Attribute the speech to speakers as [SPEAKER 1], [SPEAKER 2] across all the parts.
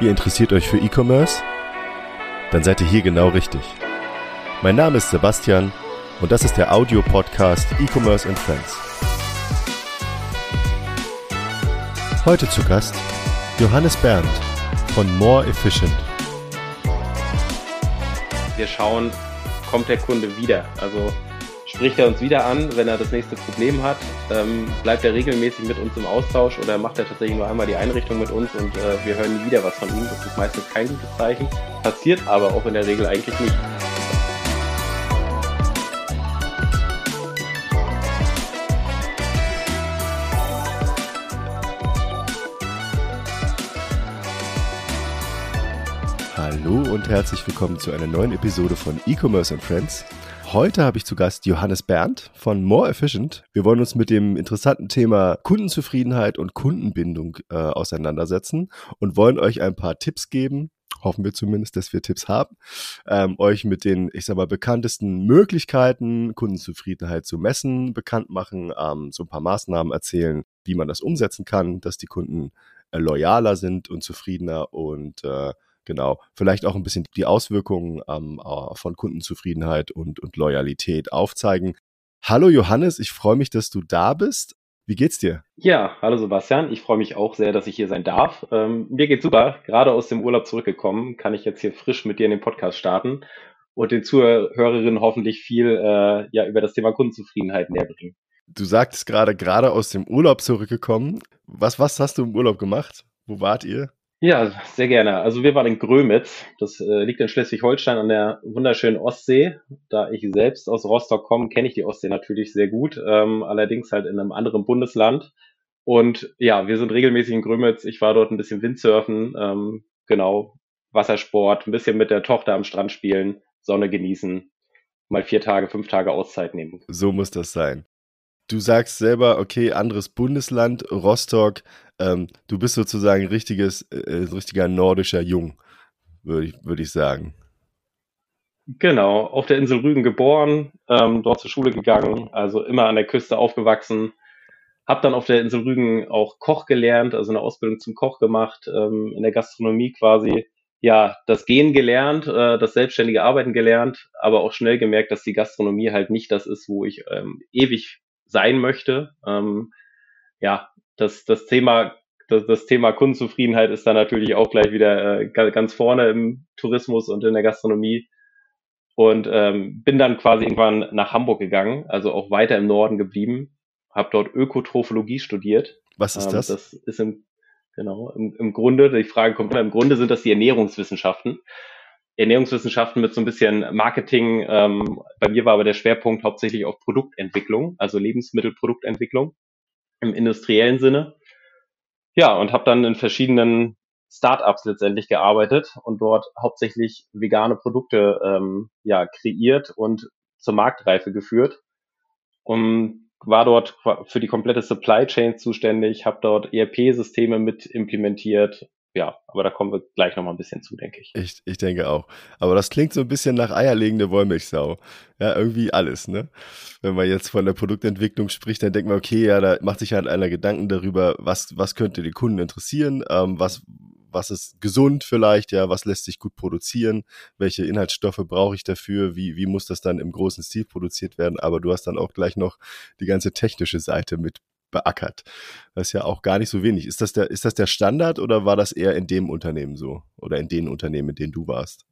[SPEAKER 1] Ihr interessiert euch für E-Commerce? Dann seid ihr hier genau richtig. Mein Name ist Sebastian und das ist der Audio-Podcast E-Commerce and Friends. Heute zu Gast Johannes Berndt von More Efficient.
[SPEAKER 2] Wir schauen, kommt der Kunde wieder? Also spricht er uns wieder an, wenn er das nächste Problem hat? Ähm, bleibt er regelmäßig mit uns im Austausch oder macht er tatsächlich nur einmal die Einrichtung mit uns und äh, wir hören nie wieder was von ihm? Das ist meistens kein gutes Zeichen. Passiert aber auch in der Regel eigentlich nicht.
[SPEAKER 1] Hallo und herzlich willkommen zu einer neuen Episode von E-Commerce and Friends. Heute habe ich zu Gast Johannes Berndt von More Efficient. Wir wollen uns mit dem interessanten Thema Kundenzufriedenheit und Kundenbindung äh, auseinandersetzen und wollen euch ein paar Tipps geben. Hoffen wir zumindest, dass wir Tipps haben, ähm, euch mit den, ich sag mal, bekanntesten Möglichkeiten, Kundenzufriedenheit zu messen, bekannt machen, ähm, so ein paar Maßnahmen erzählen, wie man das umsetzen kann, dass die Kunden äh, loyaler sind und zufriedener und äh, Genau, vielleicht auch ein bisschen die Auswirkungen ähm, äh, von Kundenzufriedenheit und, und Loyalität aufzeigen. Hallo Johannes, ich freue mich, dass du da bist. Wie geht's dir?
[SPEAKER 2] Ja, hallo Sebastian. Ich freue mich auch sehr, dass ich hier sein darf. Ähm, mir geht's super. Gerade aus dem Urlaub zurückgekommen, kann ich jetzt hier frisch mit dir in den Podcast starten und den Zuhörerinnen hoffentlich viel äh, ja, über das Thema Kundenzufriedenheit näher bringen.
[SPEAKER 1] Du sagtest gerade, gerade aus dem Urlaub zurückgekommen. Was, was hast du im Urlaub gemacht? Wo wart ihr?
[SPEAKER 2] Ja, sehr gerne. Also wir waren in Grömitz. Das äh, liegt in Schleswig-Holstein an der wunderschönen Ostsee. Da ich selbst aus Rostock komme, kenne ich die Ostsee natürlich sehr gut. Ähm, allerdings halt in einem anderen Bundesland. Und ja, wir sind regelmäßig in Grömitz. Ich war dort ein bisschen Windsurfen, ähm, genau, Wassersport, ein bisschen mit der Tochter am Strand spielen, Sonne genießen, mal vier Tage, fünf Tage Auszeit nehmen.
[SPEAKER 1] So muss das sein. Du sagst selber, okay, anderes Bundesland, Rostock. Ähm, du bist sozusagen richtiges, äh, richtiger nordischer Jung, würde ich, würd ich sagen.
[SPEAKER 2] Genau, auf der Insel Rügen geboren, ähm, dort zur Schule gegangen, also immer an der Küste aufgewachsen. Hab dann auf der Insel Rügen auch Koch gelernt, also eine Ausbildung zum Koch gemacht, ähm, in der Gastronomie quasi. Ja, das Gehen gelernt, äh, das selbstständige Arbeiten gelernt, aber auch schnell gemerkt, dass die Gastronomie halt nicht das ist, wo ich ähm, ewig sein möchte. Ähm, ja, das, das Thema das, das Thema Kundenzufriedenheit ist da natürlich auch gleich wieder äh, ganz vorne im Tourismus und in der Gastronomie. Und ähm, bin dann quasi irgendwann nach Hamburg gegangen, also auch weiter im Norden geblieben, habe dort Ökotrophologie studiert.
[SPEAKER 1] Was ist
[SPEAKER 2] ähm,
[SPEAKER 1] das?
[SPEAKER 2] Das ist im, genau, im, im Grunde, die Frage kommt immer, im Grunde sind das die Ernährungswissenschaften. Ernährungswissenschaften mit so ein bisschen Marketing. Ähm, bei mir war aber der Schwerpunkt hauptsächlich auf Produktentwicklung, also Lebensmittelproduktentwicklung im industriellen Sinne. Ja, und habe dann in verschiedenen Startups letztendlich gearbeitet und dort hauptsächlich vegane Produkte ähm, ja, kreiert und zur Marktreife geführt. Und war dort für die komplette Supply Chain zuständig, habe dort ERP-Systeme mit implementiert, ja, aber da kommen wir gleich nochmal ein bisschen zu, denke ich.
[SPEAKER 1] ich. Ich denke auch. Aber das klingt so ein bisschen nach eierlegende Wollmilchsau. Ja, irgendwie alles, ne? Wenn man jetzt von der Produktentwicklung spricht, dann denkt man, okay, ja, da macht sich halt einer Gedanken darüber, was, was könnte die Kunden interessieren, ähm, was, was ist gesund vielleicht, ja, was lässt sich gut produzieren, welche Inhaltsstoffe brauche ich dafür, wie, wie muss das dann im großen Stil produziert werden, aber du hast dann auch gleich noch die ganze technische Seite mit beackert. Das ist ja auch gar nicht so wenig. Ist das der, ist das der Standard oder war das eher in dem Unternehmen so? Oder in den Unternehmen, in denen du warst?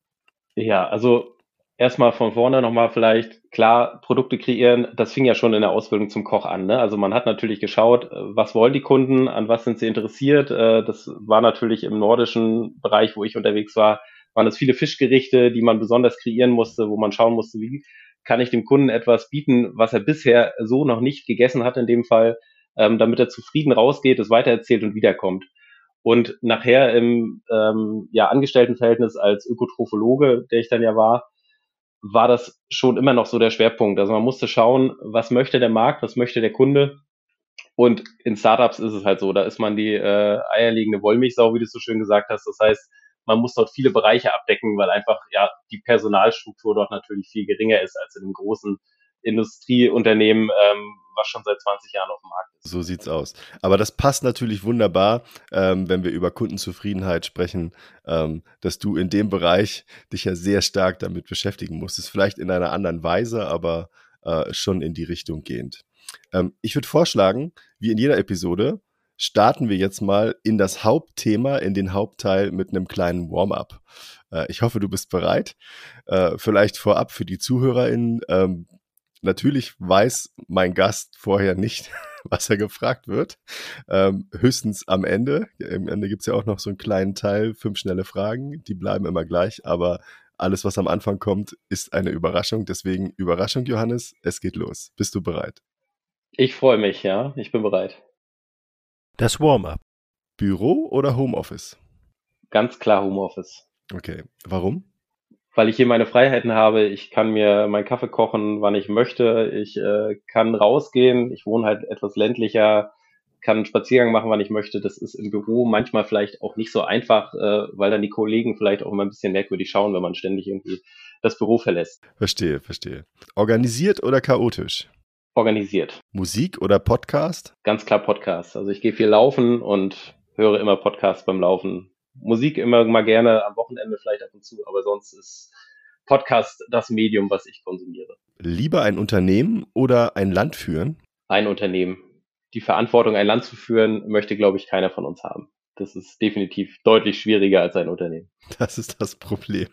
[SPEAKER 2] Ja, also erstmal von vorne nochmal vielleicht klar, Produkte kreieren, das fing ja schon in der Ausbildung zum Koch an. Ne? Also man hat natürlich geschaut, was wollen die Kunden, an was sind sie interessiert. Äh, das war natürlich im nordischen Bereich, wo ich unterwegs war, waren es viele Fischgerichte, die man besonders kreieren musste, wo man schauen musste, wie kann ich dem Kunden etwas bieten, was er bisher so noch nicht gegessen hat in dem Fall ähm, damit er zufrieden rausgeht, es weitererzählt und wiederkommt. Und nachher im ähm, ja, Angestelltenverhältnis als Ökotrophologe, der ich dann ja war, war das schon immer noch so der Schwerpunkt. Also man musste schauen, was möchte der Markt, was möchte der Kunde. Und in Startups ist es halt so, da ist man die äh, eierlegende Wollmilchsau, wie du so schön gesagt hast. Das heißt, man muss dort viele Bereiche abdecken, weil einfach ja die Personalstruktur dort natürlich viel geringer ist als in einem großen Industrieunternehmen, ähm, was schon seit 20 Jahren auf dem Markt ist.
[SPEAKER 1] So sieht's aus. Aber das passt natürlich wunderbar, ähm, wenn wir über Kundenzufriedenheit sprechen, ähm, dass du in dem Bereich dich ja sehr stark damit beschäftigen musstest. Vielleicht in einer anderen Weise, aber äh, schon in die Richtung gehend. Ähm, ich würde vorschlagen, wie in jeder Episode, starten wir jetzt mal in das Hauptthema, in den Hauptteil mit einem kleinen Warm-up. Äh, ich hoffe, du bist bereit. Äh, vielleicht vorab für die ZuhörerInnen. Natürlich weiß mein Gast vorher nicht, was er gefragt wird. Ähm, höchstens am Ende. Am Ende gibt's ja auch noch so einen kleinen Teil, fünf schnelle Fragen. Die bleiben immer gleich, aber alles, was am Anfang kommt, ist eine Überraschung. Deswegen Überraschung, Johannes, es geht los. Bist du bereit?
[SPEAKER 2] Ich freue mich, ja. Ich bin bereit.
[SPEAKER 1] Das Warm-up. Büro oder Homeoffice?
[SPEAKER 2] Ganz klar Homeoffice.
[SPEAKER 1] Okay. Warum?
[SPEAKER 2] Weil ich hier meine Freiheiten habe. Ich kann mir meinen Kaffee kochen, wann ich möchte. Ich äh, kann rausgehen. Ich wohne halt etwas ländlicher, kann einen Spaziergang machen, wann ich möchte. Das ist im Büro manchmal vielleicht auch nicht so einfach, äh, weil dann die Kollegen vielleicht auch immer ein bisschen merkwürdig schauen, wenn man ständig irgendwie das Büro verlässt.
[SPEAKER 1] Verstehe, verstehe. Organisiert oder chaotisch?
[SPEAKER 2] organisiert.
[SPEAKER 1] Musik oder Podcast?
[SPEAKER 2] Ganz klar Podcast. Also ich gehe viel laufen und höre immer Podcasts beim Laufen. Musik immer mal gerne am Wochenende vielleicht ab und zu, aber sonst ist Podcast das Medium, was ich konsumiere.
[SPEAKER 1] Lieber ein Unternehmen oder ein Land führen?
[SPEAKER 2] Ein Unternehmen. Die Verantwortung, ein Land zu führen, möchte, glaube ich, keiner von uns haben. Das ist definitiv deutlich schwieriger als ein Unternehmen.
[SPEAKER 1] Das ist das Problem.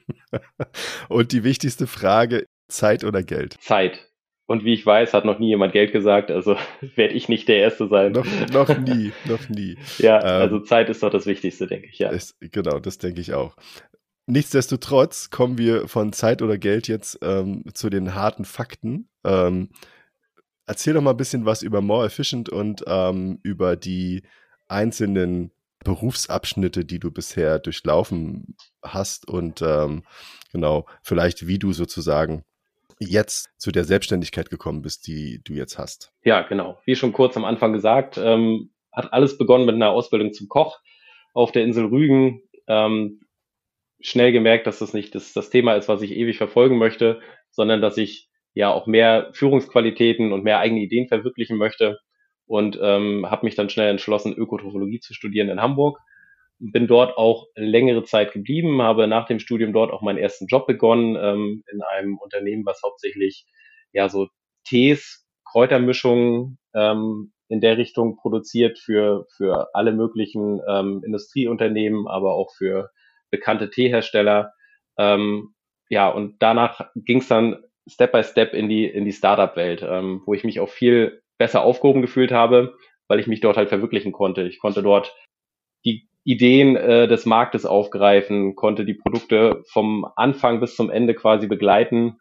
[SPEAKER 1] Und die wichtigste Frage, Zeit oder Geld?
[SPEAKER 2] Zeit. Und wie ich weiß, hat noch nie jemand Geld gesagt, also werde ich nicht der Erste sein.
[SPEAKER 1] Noch, noch nie, noch nie.
[SPEAKER 2] Ja, ähm, also Zeit ist doch das Wichtigste, denke ich, ja.
[SPEAKER 1] Ist, genau, das denke ich auch. Nichtsdestotrotz kommen wir von Zeit oder Geld jetzt ähm, zu den harten Fakten. Ähm, erzähl doch mal ein bisschen was über More Efficient und ähm, über die einzelnen Berufsabschnitte, die du bisher durchlaufen hast und ähm, genau, vielleicht wie du sozusagen jetzt zu der Selbstständigkeit gekommen bist, die du jetzt hast.
[SPEAKER 2] Ja, genau. Wie schon kurz am Anfang gesagt, ähm, hat alles begonnen mit einer Ausbildung zum Koch auf der Insel Rügen. Ähm, schnell gemerkt, dass das nicht das, das Thema ist, was ich ewig verfolgen möchte, sondern dass ich ja auch mehr Führungsqualitäten und mehr eigene Ideen verwirklichen möchte und ähm, habe mich dann schnell entschlossen, Ökotrophologie zu studieren in Hamburg bin dort auch längere Zeit geblieben, habe nach dem Studium dort auch meinen ersten Job begonnen ähm, in einem Unternehmen, was hauptsächlich ja so Tees, Kräutermischungen ähm, in der Richtung produziert für für alle möglichen ähm, Industrieunternehmen, aber auch für bekannte Teehersteller. Ähm, ja, und danach ging es dann Step by Step in die in die Startup-Welt, ähm, wo ich mich auch viel besser aufgehoben gefühlt habe, weil ich mich dort halt verwirklichen konnte. Ich konnte dort die Ideen äh, des Marktes aufgreifen, konnte die Produkte vom Anfang bis zum Ende quasi begleiten.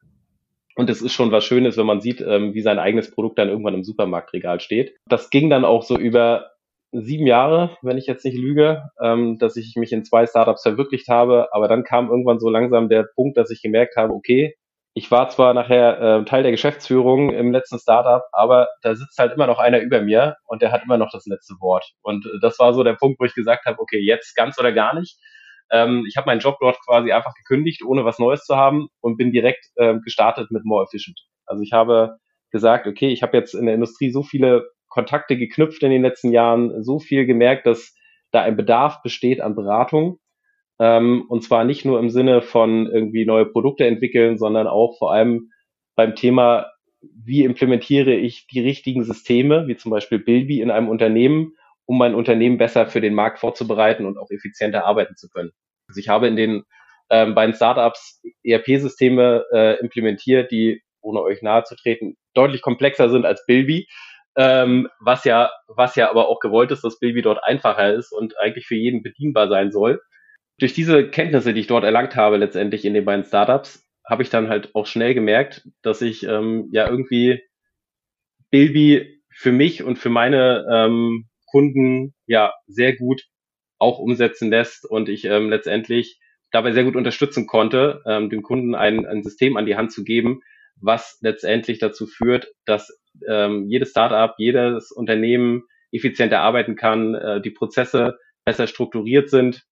[SPEAKER 2] Und es ist schon was Schönes, wenn man sieht, ähm, wie sein eigenes Produkt dann irgendwann im Supermarktregal steht. Das ging dann auch so über sieben Jahre, wenn ich jetzt nicht lüge, ähm, dass ich mich in zwei Startups verwirklicht habe. Aber dann kam irgendwann so langsam der Punkt, dass ich gemerkt habe, okay, ich war zwar nachher äh, Teil der Geschäftsführung im letzten Startup, aber da sitzt halt immer noch einer über mir und der hat immer noch das letzte Wort. Und äh, das war so der Punkt, wo ich gesagt habe, okay, jetzt ganz oder gar nicht. Ähm, ich habe meinen Job dort quasi einfach gekündigt, ohne was Neues zu haben und bin direkt äh, gestartet mit More Efficient. Also ich habe gesagt, okay, ich habe jetzt in der Industrie so viele Kontakte geknüpft in den letzten Jahren, so viel gemerkt, dass da ein Bedarf besteht an Beratung ähm, und zwar nicht nur im Sinne von irgendwie neue Produkte entwickeln, sondern auch vor allem beim Thema, wie implementiere ich die richtigen Systeme, wie zum Beispiel Bilby in einem Unternehmen, um mein Unternehmen besser für den Markt vorzubereiten und auch effizienter arbeiten zu können. Also ich habe in den ähm, beiden Startups ERP-Systeme äh, implementiert, die, ohne euch nahe zu treten, deutlich komplexer sind als Bilby. Ähm, was ja, was ja aber auch gewollt ist, dass Bilby dort einfacher ist und eigentlich für jeden bedienbar sein soll durch diese Kenntnisse, die ich dort erlangt habe, letztendlich in den beiden Startups, habe ich dann halt auch schnell gemerkt, dass ich ähm, ja irgendwie Bilby für mich und für meine ähm, Kunden ja sehr gut auch umsetzen lässt und ich ähm, letztendlich dabei sehr gut unterstützen konnte, ähm, dem Kunden ein, ein System an die Hand zu geben, was letztendlich dazu führt, dass ähm, jedes Startup, jedes Unternehmen effizienter arbeiten kann, äh, die Prozesse besser strukturiert sind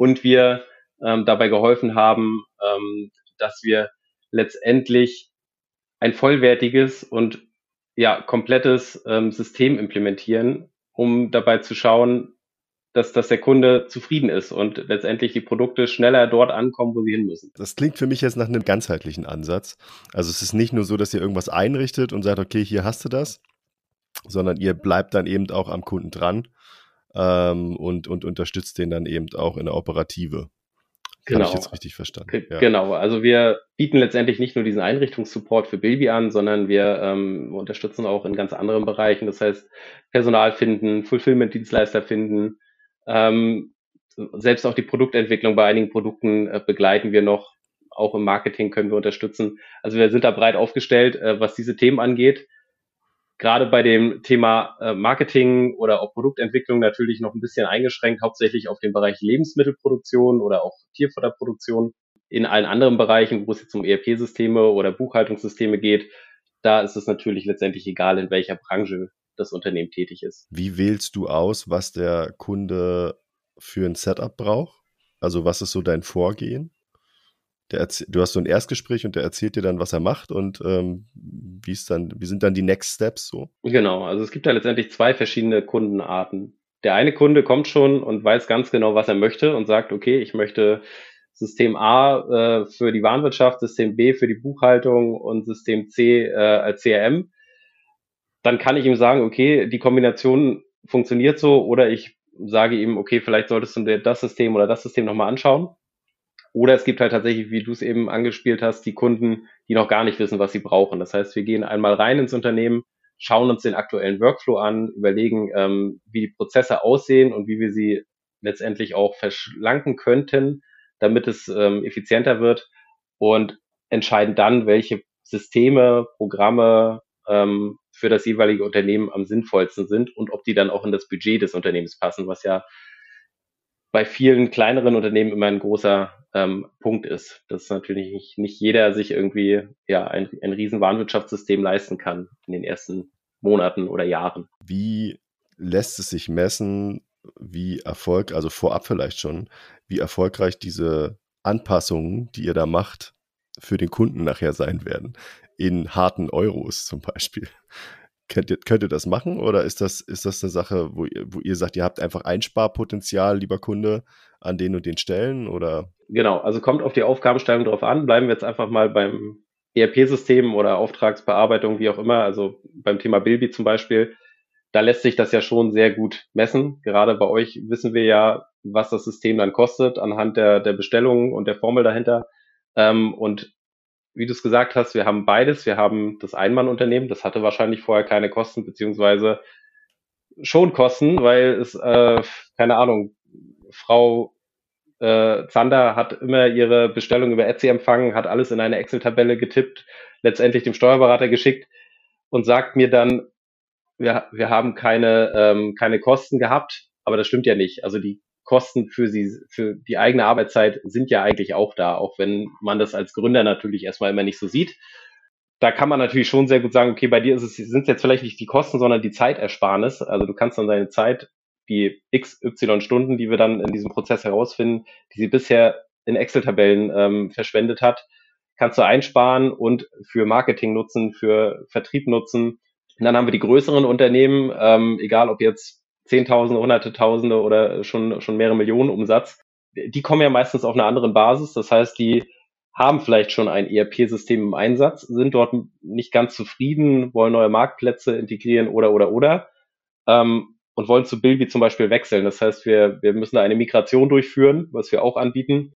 [SPEAKER 2] und wir ähm, dabei geholfen haben, ähm, dass wir letztendlich ein vollwertiges und ja, komplettes ähm, System implementieren, um dabei zu schauen, dass, dass der Kunde zufrieden ist und letztendlich die Produkte schneller dort ankommen, wo sie hin müssen.
[SPEAKER 1] Das klingt für mich jetzt nach einem ganzheitlichen Ansatz. Also es ist nicht nur so, dass ihr irgendwas einrichtet und sagt, okay, hier hast du das, sondern ihr bleibt dann eben auch am Kunden dran ähm, und, und unterstützt den dann eben auch in der Operative. Genau. Habe ich jetzt richtig verstanden.
[SPEAKER 2] Ja. Genau, also wir bieten letztendlich nicht nur diesen Einrichtungssupport für Bilby an, sondern wir ähm, unterstützen auch in ganz anderen Bereichen. Das heißt, Personal finden, Fulfillment-Dienstleister finden, ähm, selbst auch die Produktentwicklung bei einigen Produkten äh, begleiten wir noch. Auch im Marketing können wir unterstützen. Also wir sind da breit aufgestellt, äh, was diese Themen angeht. Gerade bei dem Thema äh, Marketing oder auch Produktentwicklung natürlich noch ein bisschen eingeschränkt, hauptsächlich auf den Bereich Lebensmittelproduktion oder auch Tierfutterproduktion. In allen anderen Bereichen, wo es jetzt um ERP-Systeme oder Buchhaltungssysteme geht, da ist es natürlich letztendlich egal, in welcher Branche das Unternehmen tätig ist.
[SPEAKER 1] Wie wählst du aus, was der Kunde für ein Setup braucht? Also was ist so dein Vorgehen? Du hast so ein Erstgespräch und der erzählt dir dann, was er macht und ähm, wie ist dann, wie sind dann die Next Steps so?
[SPEAKER 2] Genau, also es gibt da letztendlich zwei verschiedene Kundenarten. Der eine Kunde kommt schon und weiß ganz genau, was er möchte und sagt, okay, ich möchte System A äh, für die Warenwirtschaft, System B für die Buchhaltung und System C äh, als CRM dann kann ich ihm sagen, okay, die Kombination funktioniert so oder ich sage ihm, okay, vielleicht solltest du dir das System oder das System nochmal anschauen. Oder es gibt halt tatsächlich, wie du es eben angespielt hast, die Kunden, die noch gar nicht wissen, was sie brauchen. Das heißt, wir gehen einmal rein ins Unternehmen, schauen uns den aktuellen Workflow an, überlegen, ähm, wie die Prozesse aussehen und wie wir sie letztendlich auch verschlanken könnten, damit es ähm, effizienter wird und entscheiden dann, welche Systeme, Programme, ähm, für das jeweilige Unternehmen am sinnvollsten sind und ob die dann auch in das Budget des Unternehmens passen, was ja bei vielen kleineren Unternehmen immer ein großer ähm, Punkt ist, dass natürlich nicht, nicht jeder sich irgendwie ja ein, ein riesen Warenwirtschaftssystem leisten kann in den ersten Monaten oder Jahren.
[SPEAKER 1] Wie lässt es sich messen, wie Erfolg, also vorab vielleicht schon, wie erfolgreich diese Anpassungen, die ihr da macht, für den Kunden nachher sein werden? in harten Euros zum Beispiel. Könnt ihr, könnt ihr das machen oder ist das, ist das eine Sache, wo ihr, wo ihr sagt, ihr habt einfach Einsparpotenzial, lieber Kunde, an den und den Stellen oder?
[SPEAKER 2] Genau, also kommt auf die Aufgabenstellung drauf an. Bleiben wir jetzt einfach mal beim ERP-System oder Auftragsbearbeitung, wie auch immer, also beim Thema Bilby zum Beispiel. Da lässt sich das ja schon sehr gut messen. Gerade bei euch wissen wir ja, was das System dann kostet anhand der, der Bestellungen und der Formel dahinter. Ähm, und wie du es gesagt hast, wir haben beides. Wir haben das Einmannunternehmen, das hatte wahrscheinlich vorher keine Kosten, beziehungsweise schon Kosten, weil es, äh, keine Ahnung, Frau äh, Zander hat immer ihre Bestellung über Etsy empfangen, hat alles in eine Excel-Tabelle getippt, letztendlich dem Steuerberater geschickt und sagt mir dann, wir, wir haben keine, ähm, keine Kosten gehabt, aber das stimmt ja nicht. Also die Kosten für sie, für die eigene Arbeitszeit sind ja eigentlich auch da, auch wenn man das als Gründer natürlich erstmal immer nicht so sieht. Da kann man natürlich schon sehr gut sagen, okay, bei dir ist es, sind es jetzt vielleicht nicht die Kosten, sondern die Zeitersparnis. Also du kannst dann deine Zeit, die x, y Stunden, die wir dann in diesem Prozess herausfinden, die sie bisher in Excel-Tabellen ähm, verschwendet hat, kannst du einsparen und für Marketing nutzen, für Vertrieb nutzen. Und dann haben wir die größeren Unternehmen, ähm, egal ob jetzt Zehntausende, Hunderte, Tausende oder schon, schon mehrere Millionen Umsatz, die kommen ja meistens auf einer anderen Basis. Das heißt, die haben vielleicht schon ein ERP-System im Einsatz, sind dort nicht ganz zufrieden, wollen neue Marktplätze integrieren oder, oder, oder. Ähm, und wollen zu Bilby zum Beispiel wechseln. Das heißt, wir, wir müssen da eine Migration durchführen, was wir auch anbieten.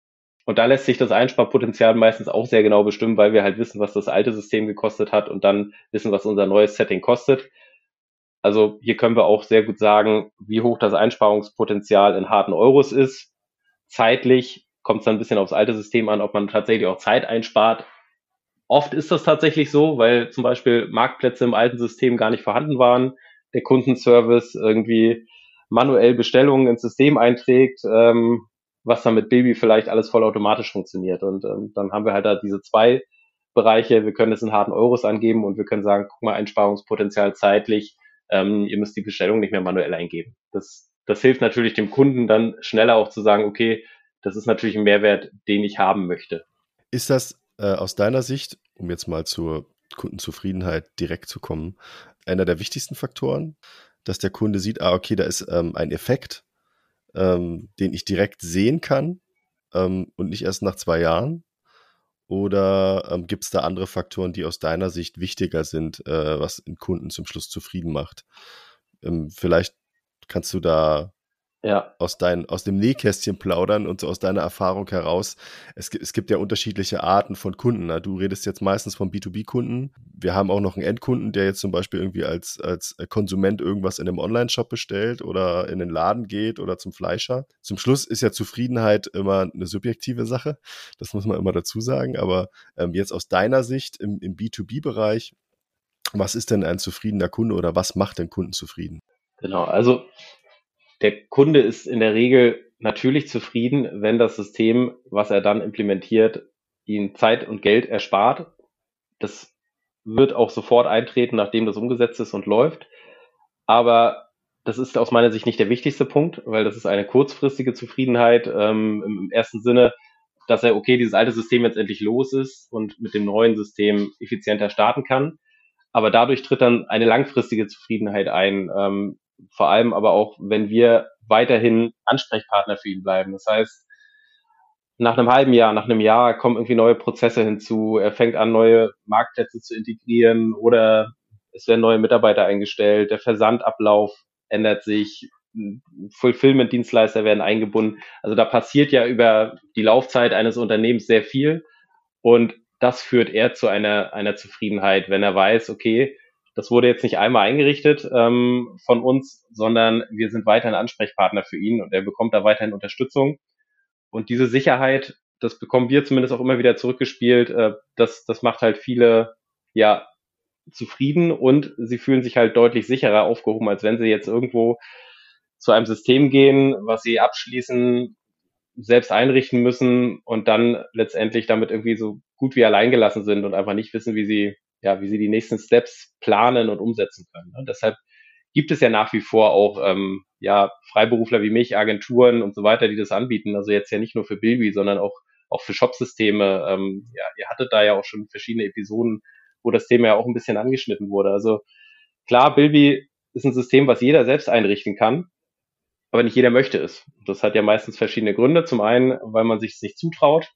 [SPEAKER 2] Und da lässt sich das Einsparpotenzial meistens auch sehr genau bestimmen, weil wir halt wissen, was das alte System gekostet hat und dann wissen, was unser neues Setting kostet. Also hier können wir auch sehr gut sagen, wie hoch das Einsparungspotenzial in harten Euros ist. Zeitlich kommt es dann ein bisschen aufs alte System an, ob man tatsächlich auch Zeit einspart. Oft ist das tatsächlich so, weil zum Beispiel Marktplätze im alten System gar nicht vorhanden waren, der Kundenservice irgendwie manuell Bestellungen ins System einträgt, ähm, was dann mit Baby vielleicht alles vollautomatisch funktioniert. Und ähm, dann haben wir halt da diese zwei Bereiche. Wir können es in harten Euros angeben und wir können sagen, guck mal, Einsparungspotenzial zeitlich ähm, ihr müsst die Bestellung nicht mehr manuell eingeben. Das, das hilft natürlich dem Kunden dann schneller auch zu sagen, okay, das ist natürlich ein Mehrwert, den ich haben möchte.
[SPEAKER 1] Ist das äh, aus deiner Sicht, um jetzt mal zur Kundenzufriedenheit direkt zu kommen. Einer der wichtigsten Faktoren, dass der Kunde sieht, ah, okay, da ist ähm, ein Effekt, ähm, den ich direkt sehen kann ähm, und nicht erst nach zwei Jahren. Oder ähm, gibt es da andere Faktoren, die aus deiner Sicht wichtiger sind, äh, was einen Kunden zum Schluss zufrieden macht? Ähm, vielleicht kannst du da ja. aus, dein, aus dem Nähkästchen plaudern und so aus deiner Erfahrung heraus. Es, es gibt ja unterschiedliche Arten von Kunden. Ne? Du redest jetzt meistens von B2B-Kunden. Wir haben auch noch einen Endkunden, der jetzt zum Beispiel irgendwie als, als Konsument irgendwas in einem Online-Shop bestellt oder in den Laden geht oder zum Fleischer. Zum Schluss ist ja Zufriedenheit immer eine subjektive Sache. Das muss man immer dazu sagen. Aber ähm, jetzt aus deiner Sicht im, im B2B-Bereich, was ist denn ein zufriedener Kunde oder was macht den Kunden zufrieden?
[SPEAKER 2] Genau, also der Kunde ist in der Regel natürlich zufrieden, wenn das System, was er dann implementiert, ihn Zeit und Geld erspart. Das wird auch sofort eintreten, nachdem das umgesetzt ist und läuft. Aber das ist aus meiner Sicht nicht der wichtigste Punkt, weil das ist eine kurzfristige Zufriedenheit ähm, im ersten Sinne, dass er, okay, dieses alte System jetzt endlich los ist und mit dem neuen System effizienter starten kann. Aber dadurch tritt dann eine langfristige Zufriedenheit ein. Ähm, vor allem aber auch, wenn wir weiterhin Ansprechpartner für ihn bleiben. Das heißt, nach einem halben Jahr, nach einem Jahr kommen irgendwie neue Prozesse hinzu. Er fängt an, neue Marktplätze zu integrieren oder es werden neue Mitarbeiter eingestellt. Der Versandablauf ändert sich. Fulfillment-Dienstleister werden eingebunden. Also da passiert ja über die Laufzeit eines Unternehmens sehr viel. Und das führt eher zu einer, einer Zufriedenheit, wenn er weiß, okay, das wurde jetzt nicht einmal eingerichtet ähm, von uns, sondern wir sind weiterhin Ansprechpartner für ihn und er bekommt da weiterhin Unterstützung. Und diese Sicherheit, das bekommen wir zumindest auch immer wieder zurückgespielt, äh, das, das macht halt viele ja zufrieden und sie fühlen sich halt deutlich sicherer aufgehoben, als wenn sie jetzt irgendwo zu einem System gehen, was sie abschließen, selbst einrichten müssen und dann letztendlich damit irgendwie so gut wie allein gelassen sind und einfach nicht wissen, wie sie ja, wie sie die nächsten Steps planen und umsetzen können. Und deshalb gibt es ja nach wie vor auch ähm, ja, Freiberufler wie mich, Agenturen und so weiter, die das anbieten. Also jetzt ja nicht nur für Bilby, sondern auch, auch für Shopsysteme. Ähm, ja, ihr hattet da ja auch schon verschiedene Episoden, wo das Thema ja auch ein bisschen angeschnitten wurde. Also klar, Bilby ist ein System, was jeder selbst einrichten kann, aber nicht jeder möchte es. Das hat ja meistens verschiedene Gründe. Zum einen, weil man sich es nicht zutraut,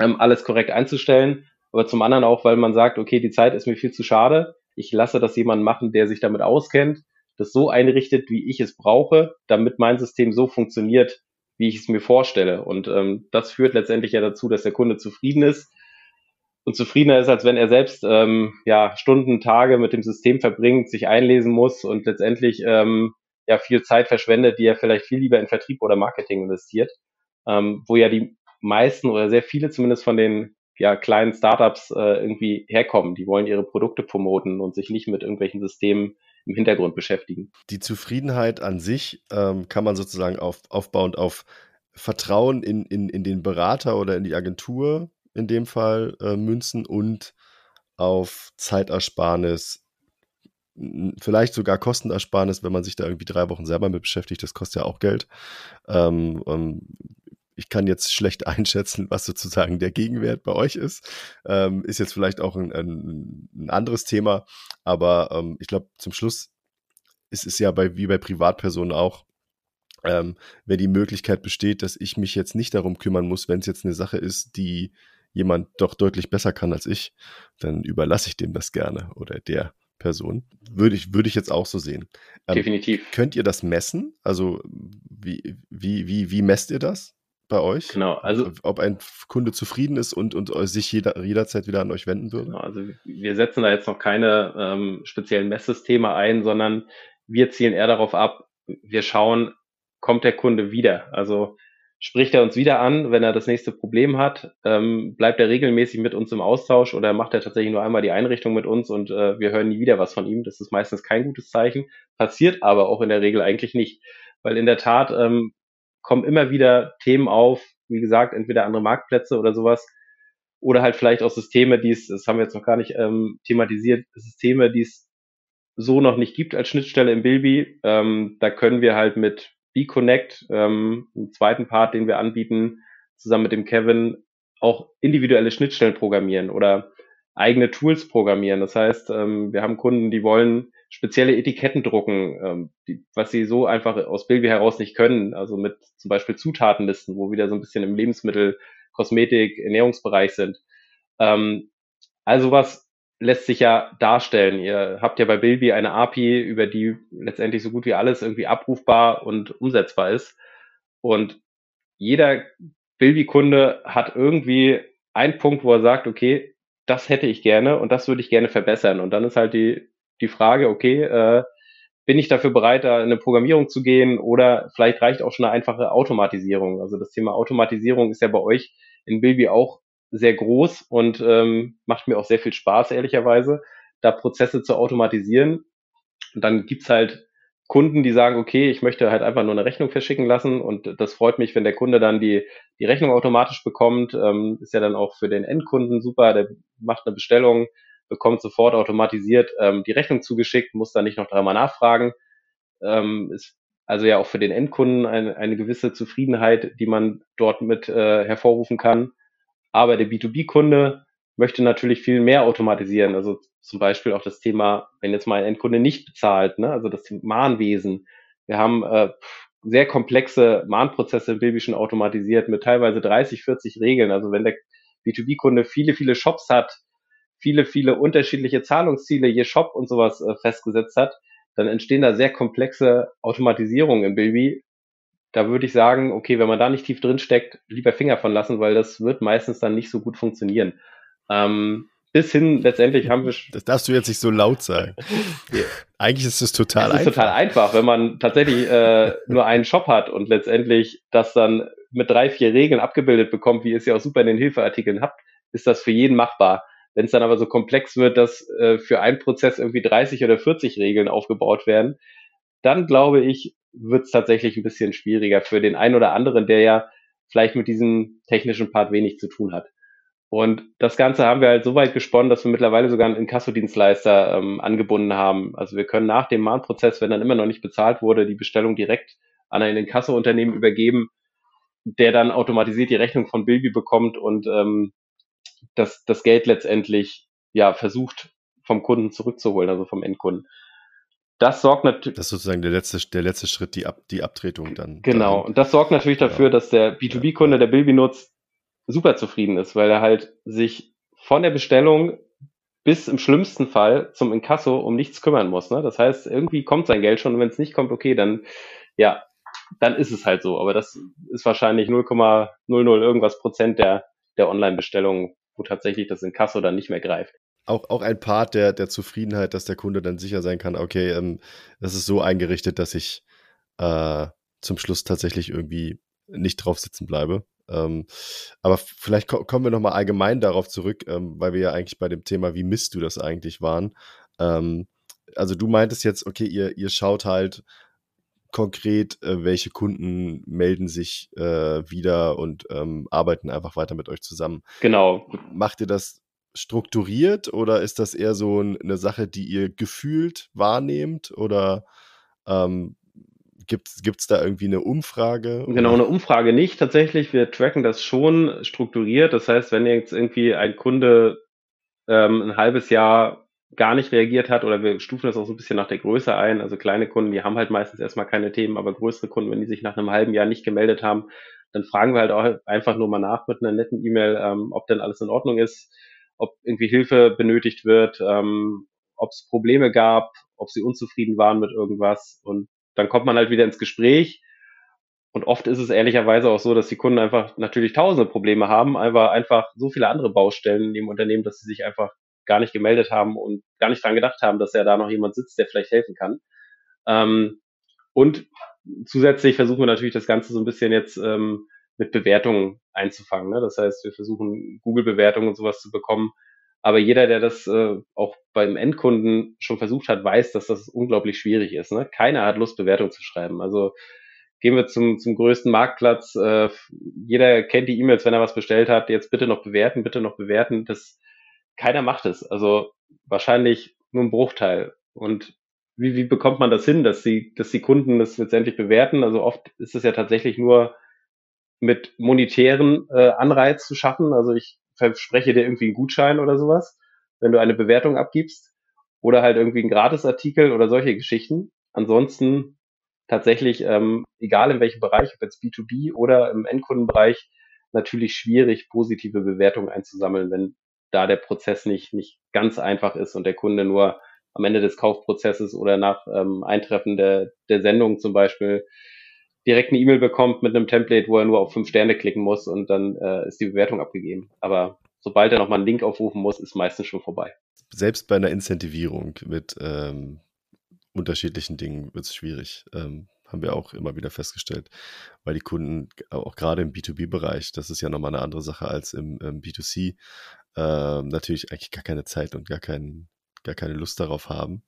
[SPEAKER 2] ähm, alles korrekt einzustellen aber zum anderen auch, weil man sagt, okay, die Zeit ist mir viel zu schade. Ich lasse das jemand machen, der sich damit auskennt, das so einrichtet, wie ich es brauche, damit mein System so funktioniert, wie ich es mir vorstelle. Und ähm, das führt letztendlich ja dazu, dass der Kunde zufrieden ist und zufriedener ist, als wenn er selbst ähm, ja Stunden, Tage mit dem System verbringt, sich einlesen muss und letztendlich ähm, ja viel Zeit verschwendet, die er vielleicht viel lieber in Vertrieb oder Marketing investiert, ähm, wo ja die meisten oder sehr viele zumindest von den ja, kleinen Startups äh, irgendwie herkommen. Die wollen ihre Produkte promoten und sich nicht mit irgendwelchen Systemen im Hintergrund beschäftigen.
[SPEAKER 1] Die Zufriedenheit an sich ähm, kann man sozusagen auf, aufbauend auf Vertrauen in, in, in den Berater oder in die Agentur in dem Fall äh, münzen und auf Zeitersparnis, vielleicht sogar Kostenersparnis, wenn man sich da irgendwie drei Wochen selber mit beschäftigt, das kostet ja auch Geld. Ähm, ähm, ich kann jetzt schlecht einschätzen, was sozusagen der Gegenwert bei euch ist. Ähm, ist jetzt vielleicht auch ein, ein, ein anderes Thema, aber ähm, ich glaube, zum Schluss ist es ja bei, wie bei Privatpersonen auch, ähm, wenn die Möglichkeit besteht, dass ich mich jetzt nicht darum kümmern muss, wenn es jetzt eine Sache ist, die jemand doch deutlich besser kann als ich, dann überlasse ich dem das gerne oder der Person. Würde ich, würde ich jetzt auch so sehen.
[SPEAKER 2] Ähm, Definitiv.
[SPEAKER 1] Könnt ihr das messen? Also wie, wie, wie, wie messt ihr das? Bei euch?
[SPEAKER 2] Genau, also
[SPEAKER 1] ob ein Kunde zufrieden ist und, und sich jeder, jederzeit wieder an euch wenden würde? Genau,
[SPEAKER 2] also wir setzen da jetzt noch keine ähm, speziellen Messsysteme ein, sondern wir zielen eher darauf ab, wir schauen, kommt der Kunde wieder? Also spricht er uns wieder an, wenn er das nächste Problem hat? Ähm, bleibt er regelmäßig mit uns im Austausch oder macht er tatsächlich nur einmal die Einrichtung mit uns und äh, wir hören nie wieder was von ihm? Das ist meistens kein gutes Zeichen, passiert aber auch in der Regel eigentlich nicht. Weil in der Tat ähm, kommen immer wieder Themen auf, wie gesagt, entweder andere Marktplätze oder sowas, oder halt vielleicht auch Systeme, die es, das haben wir jetzt noch gar nicht ähm, thematisiert, Systeme, die es so noch nicht gibt als Schnittstelle im Bilby. Ähm, da können wir halt mit B-Connect, ähm, einen zweiten Part, den wir anbieten, zusammen mit dem Kevin, auch individuelle Schnittstellen programmieren oder eigene Tools programmieren. Das heißt, ähm, wir haben Kunden, die wollen spezielle Etiketten drucken, ähm, die, was sie so einfach aus Bilby heraus nicht können. Also mit zum Beispiel Zutatenlisten, wo wieder so ein bisschen im Lebensmittel, Kosmetik, Ernährungsbereich sind. Ähm, also was lässt sich ja darstellen. Ihr habt ja bei Bilby eine API, über die letztendlich so gut wie alles irgendwie abrufbar und umsetzbar ist. Und jeder Bilby-Kunde hat irgendwie einen Punkt, wo er sagt, okay, das hätte ich gerne und das würde ich gerne verbessern. Und dann ist halt die, die Frage, okay, äh, bin ich dafür bereit, da in eine Programmierung zu gehen oder vielleicht reicht auch schon eine einfache Automatisierung. Also das Thema Automatisierung ist ja bei euch in Bilby auch sehr groß und ähm, macht mir auch sehr viel Spaß, ehrlicherweise, da Prozesse zu automatisieren. Und dann gibt's halt Kunden, die sagen, okay, ich möchte halt einfach nur eine Rechnung verschicken lassen und das freut mich, wenn der Kunde dann die, die Rechnung automatisch bekommt. Ähm, ist ja dann auch für den Endkunden super, der macht eine Bestellung, bekommt sofort automatisiert ähm, die Rechnung zugeschickt, muss dann nicht noch dreimal nachfragen. Ähm, ist also ja auch für den Endkunden eine, eine gewisse Zufriedenheit, die man dort mit äh, hervorrufen kann. Aber der B2B-Kunde möchte natürlich viel mehr automatisieren. Also zum Beispiel auch das Thema, wenn jetzt mal ein Endkunde nicht bezahlt, ne? also das Mahnwesen. Wir haben äh, sehr komplexe Mahnprozesse im Baby schon automatisiert mit teilweise 30, 40 Regeln. Also wenn der B2B-Kunde viele, viele Shops hat, viele, viele unterschiedliche Zahlungsziele je Shop und sowas äh, festgesetzt hat, dann entstehen da sehr komplexe Automatisierungen im Baby. Da würde ich sagen, okay, wenn man da nicht tief drin steckt, lieber Finger von lassen, weil das wird meistens dann nicht so gut funktionieren. Ähm, bis hin letztendlich haben wir.
[SPEAKER 1] Das darfst du jetzt nicht so laut sagen. Eigentlich ist es total
[SPEAKER 2] einfach. Es ist total einfach, wenn man tatsächlich äh, nur einen Shop hat und letztendlich das dann mit drei, vier Regeln abgebildet bekommt, wie ihr es ja auch super in den Hilfeartikeln habt, ist das für jeden machbar. Wenn es dann aber so komplex wird, dass äh, für einen Prozess irgendwie 30 oder 40 Regeln aufgebaut werden, dann glaube ich, wird es tatsächlich ein bisschen schwieriger für den einen oder anderen, der ja vielleicht mit diesem technischen Part wenig zu tun hat. Und das Ganze haben wir halt so weit gesponnen, dass wir mittlerweile sogar einen Inkassodienstleister ähm, angebunden haben. Also wir können nach dem Mahnprozess, wenn dann immer noch nicht bezahlt wurde, die Bestellung direkt an ein Inkasso-Unternehmen übergeben, der dann automatisiert die Rechnung von Bilby bekommt und ähm, das, das Geld letztendlich ja versucht vom Kunden zurückzuholen, also vom Endkunden. Das sorgt natürlich.
[SPEAKER 1] Das ist sozusagen der letzte, der letzte Schritt, die, Ab, die Abtretung dann.
[SPEAKER 2] Genau. Dahin. Und das sorgt natürlich dafür, ja. dass der B2B-Kunde, der Bilby nutzt, super zufrieden ist, weil er halt sich von der Bestellung bis im schlimmsten Fall zum Inkasso um nichts kümmern muss. Ne? Das heißt, irgendwie kommt sein Geld schon und wenn es nicht kommt, okay, dann ja, dann ist es halt so. Aber das ist wahrscheinlich 0,00 irgendwas Prozent der, der Online-Bestellungen, wo tatsächlich das Inkasso dann nicht mehr greift.
[SPEAKER 1] Auch, auch ein Part der, der Zufriedenheit, dass der Kunde dann sicher sein kann, okay, ähm, das ist so eingerichtet, dass ich äh, zum Schluss tatsächlich irgendwie nicht drauf sitzen bleibe. Ähm, aber vielleicht ko kommen wir nochmal allgemein darauf zurück, ähm, weil wir ja eigentlich bei dem Thema, wie misst du das eigentlich waren. Ähm, also du meintest jetzt, okay, ihr, ihr schaut halt konkret, äh, welche Kunden melden sich äh, wieder und ähm, arbeiten einfach weiter mit euch zusammen.
[SPEAKER 2] Genau.
[SPEAKER 1] Macht ihr das strukturiert oder ist das eher so eine Sache, die ihr gefühlt wahrnehmt oder ähm, Gibt es da irgendwie eine Umfrage?
[SPEAKER 2] Genau, eine Umfrage nicht. Tatsächlich, wir tracken das schon strukturiert. Das heißt, wenn jetzt irgendwie ein Kunde ähm, ein halbes Jahr gar nicht reagiert hat oder wir stufen das auch so ein bisschen nach der Größe ein. Also kleine Kunden, die haben halt meistens erstmal keine Themen, aber größere Kunden, wenn die sich nach einem halben Jahr nicht gemeldet haben, dann fragen wir halt auch einfach nur mal nach mit einer netten E-Mail, ähm, ob denn alles in Ordnung ist, ob irgendwie Hilfe benötigt wird, ähm, ob es Probleme gab, ob sie unzufrieden waren mit irgendwas und dann kommt man halt wieder ins Gespräch. Und oft ist es ehrlicherweise auch so, dass die Kunden einfach natürlich tausende Probleme haben, aber einfach so viele andere Baustellen in dem Unternehmen, dass sie sich einfach gar nicht gemeldet haben und gar nicht dran gedacht haben, dass ja da noch jemand sitzt, der vielleicht helfen kann. Ähm, und zusätzlich versuchen wir natürlich das Ganze so ein bisschen jetzt ähm, mit Bewertungen einzufangen. Ne? Das heißt, wir versuchen Google-Bewertungen und sowas zu bekommen, aber jeder, der das äh, auch beim Endkunden schon versucht hat, weiß, dass das unglaublich schwierig ist. Ne? Keiner hat Lust, Bewertung zu schreiben. Also gehen wir zum, zum größten Marktplatz. Äh, jeder kennt die E-Mails, wenn er was bestellt hat. Jetzt bitte noch bewerten, bitte noch bewerten. Das, keiner macht es. Also wahrscheinlich nur ein Bruchteil. Und wie, wie bekommt man das hin, dass die, dass die Kunden das letztendlich bewerten? Also oft ist es ja tatsächlich nur mit monetären äh, Anreiz zu schaffen. Also ich verspreche dir irgendwie einen Gutschein oder sowas. wenn du eine Bewertung abgibst oder halt irgendwie ein Gratisartikel oder solche Geschichten. Ansonsten tatsächlich, ähm, egal in welchem Bereich, ob jetzt B2B oder im Endkundenbereich, natürlich schwierig, positive Bewertungen einzusammeln, wenn da der Prozess nicht, nicht ganz einfach ist und der Kunde nur am Ende des Kaufprozesses oder nach ähm, Eintreffen der, der Sendung zum Beispiel direkt eine E-Mail bekommt mit einem Template, wo er nur auf fünf Sterne klicken muss und dann äh, ist die Bewertung abgegeben. Aber sobald er nochmal einen Link aufrufen muss, ist meistens schon vorbei.
[SPEAKER 1] Selbst bei einer Incentivierung mit ähm, unterschiedlichen Dingen wird es schwierig. Ähm, haben wir auch immer wieder festgestellt, weil die Kunden auch gerade im B2B-Bereich, das ist ja nochmal eine andere Sache als im, im B2C, äh, natürlich eigentlich gar keine Zeit und gar, kein, gar keine Lust darauf haben.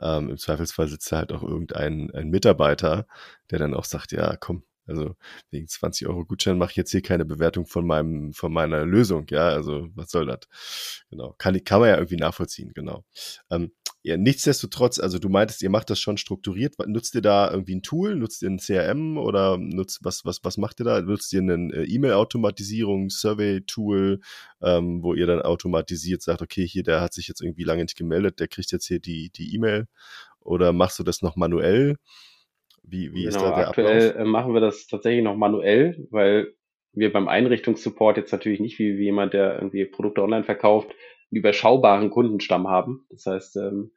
[SPEAKER 1] Ähm, Im Zweifelsfall sitzt da halt auch irgendein ein Mitarbeiter, der dann auch sagt, ja, komm, also wegen 20 Euro Gutschein mache ich jetzt hier keine Bewertung von meinem, von meiner Lösung, ja. Also was soll das? Genau. Kann, kann man ja irgendwie nachvollziehen, genau. Ähm, ja, nichtsdestotrotz, also du meintest, ihr macht das schon strukturiert. Nutzt ihr da irgendwie ein Tool? Nutzt ihr ein CRM oder nutzt was, was, was macht ihr da? Nutzt ihr eine äh, E-Mail-Automatisierung, Survey-Tool, ähm, wo ihr dann automatisiert sagt, okay, hier, der hat sich jetzt irgendwie lange nicht gemeldet, der kriegt jetzt hier die, die E-Mail? Oder machst du das noch manuell?
[SPEAKER 2] Wie, wie genau, ist da der aktuell Ablauf? Äh, machen wir das tatsächlich noch manuell, weil wir beim Einrichtungssupport jetzt natürlich nicht wie, wie jemand, der irgendwie Produkte online verkauft, einen überschaubaren Kundenstamm haben. Das heißt, ähm,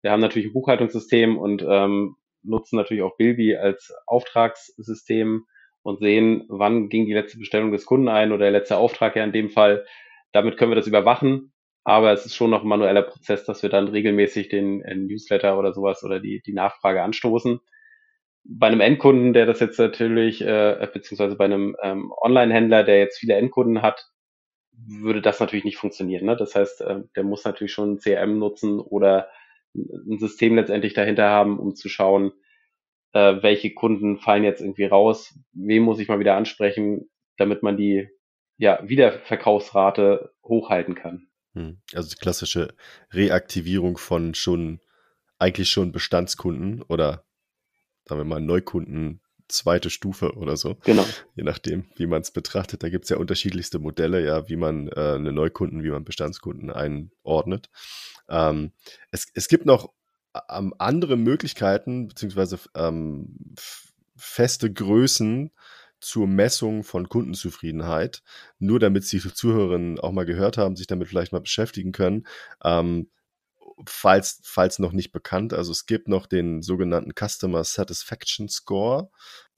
[SPEAKER 2] wir haben natürlich ein Buchhaltungssystem und ähm, nutzen natürlich auch Bilby als Auftragssystem und sehen, wann ging die letzte Bestellung des Kunden ein oder der letzte Auftrag ja in dem Fall. Damit können wir das überwachen, aber es ist schon noch ein manueller Prozess, dass wir dann regelmäßig den, den Newsletter oder sowas oder die, die Nachfrage anstoßen bei einem Endkunden, der das jetzt natürlich, äh, beziehungsweise bei einem ähm, Online-Händler, der jetzt viele Endkunden hat, würde das natürlich nicht funktionieren. Ne? Das heißt, äh, der muss natürlich schon ein CRM nutzen oder ein System letztendlich dahinter haben, um zu schauen, äh, welche Kunden fallen jetzt irgendwie raus, wem muss ich mal wieder ansprechen, damit man die ja, Wiederverkaufsrate hochhalten kann.
[SPEAKER 1] Hm. Also die klassische Reaktivierung von schon eigentlich schon Bestandskunden oder sagen wir mal, Neukunden zweite Stufe oder so.
[SPEAKER 2] Genau.
[SPEAKER 1] Je nachdem, wie man es betrachtet. Da gibt es ja unterschiedlichste Modelle, ja, wie man äh, eine Neukunden, wie man Bestandskunden einordnet. Ähm, es, es gibt noch ähm, andere Möglichkeiten, beziehungsweise ähm, feste Größen zur Messung von Kundenzufriedenheit. Nur damit Sie Zuhörerinnen auch mal gehört haben, sich damit vielleicht mal beschäftigen können. Ähm, falls, falls noch nicht bekannt. Also es gibt noch den sogenannten Customer Satisfaction Score.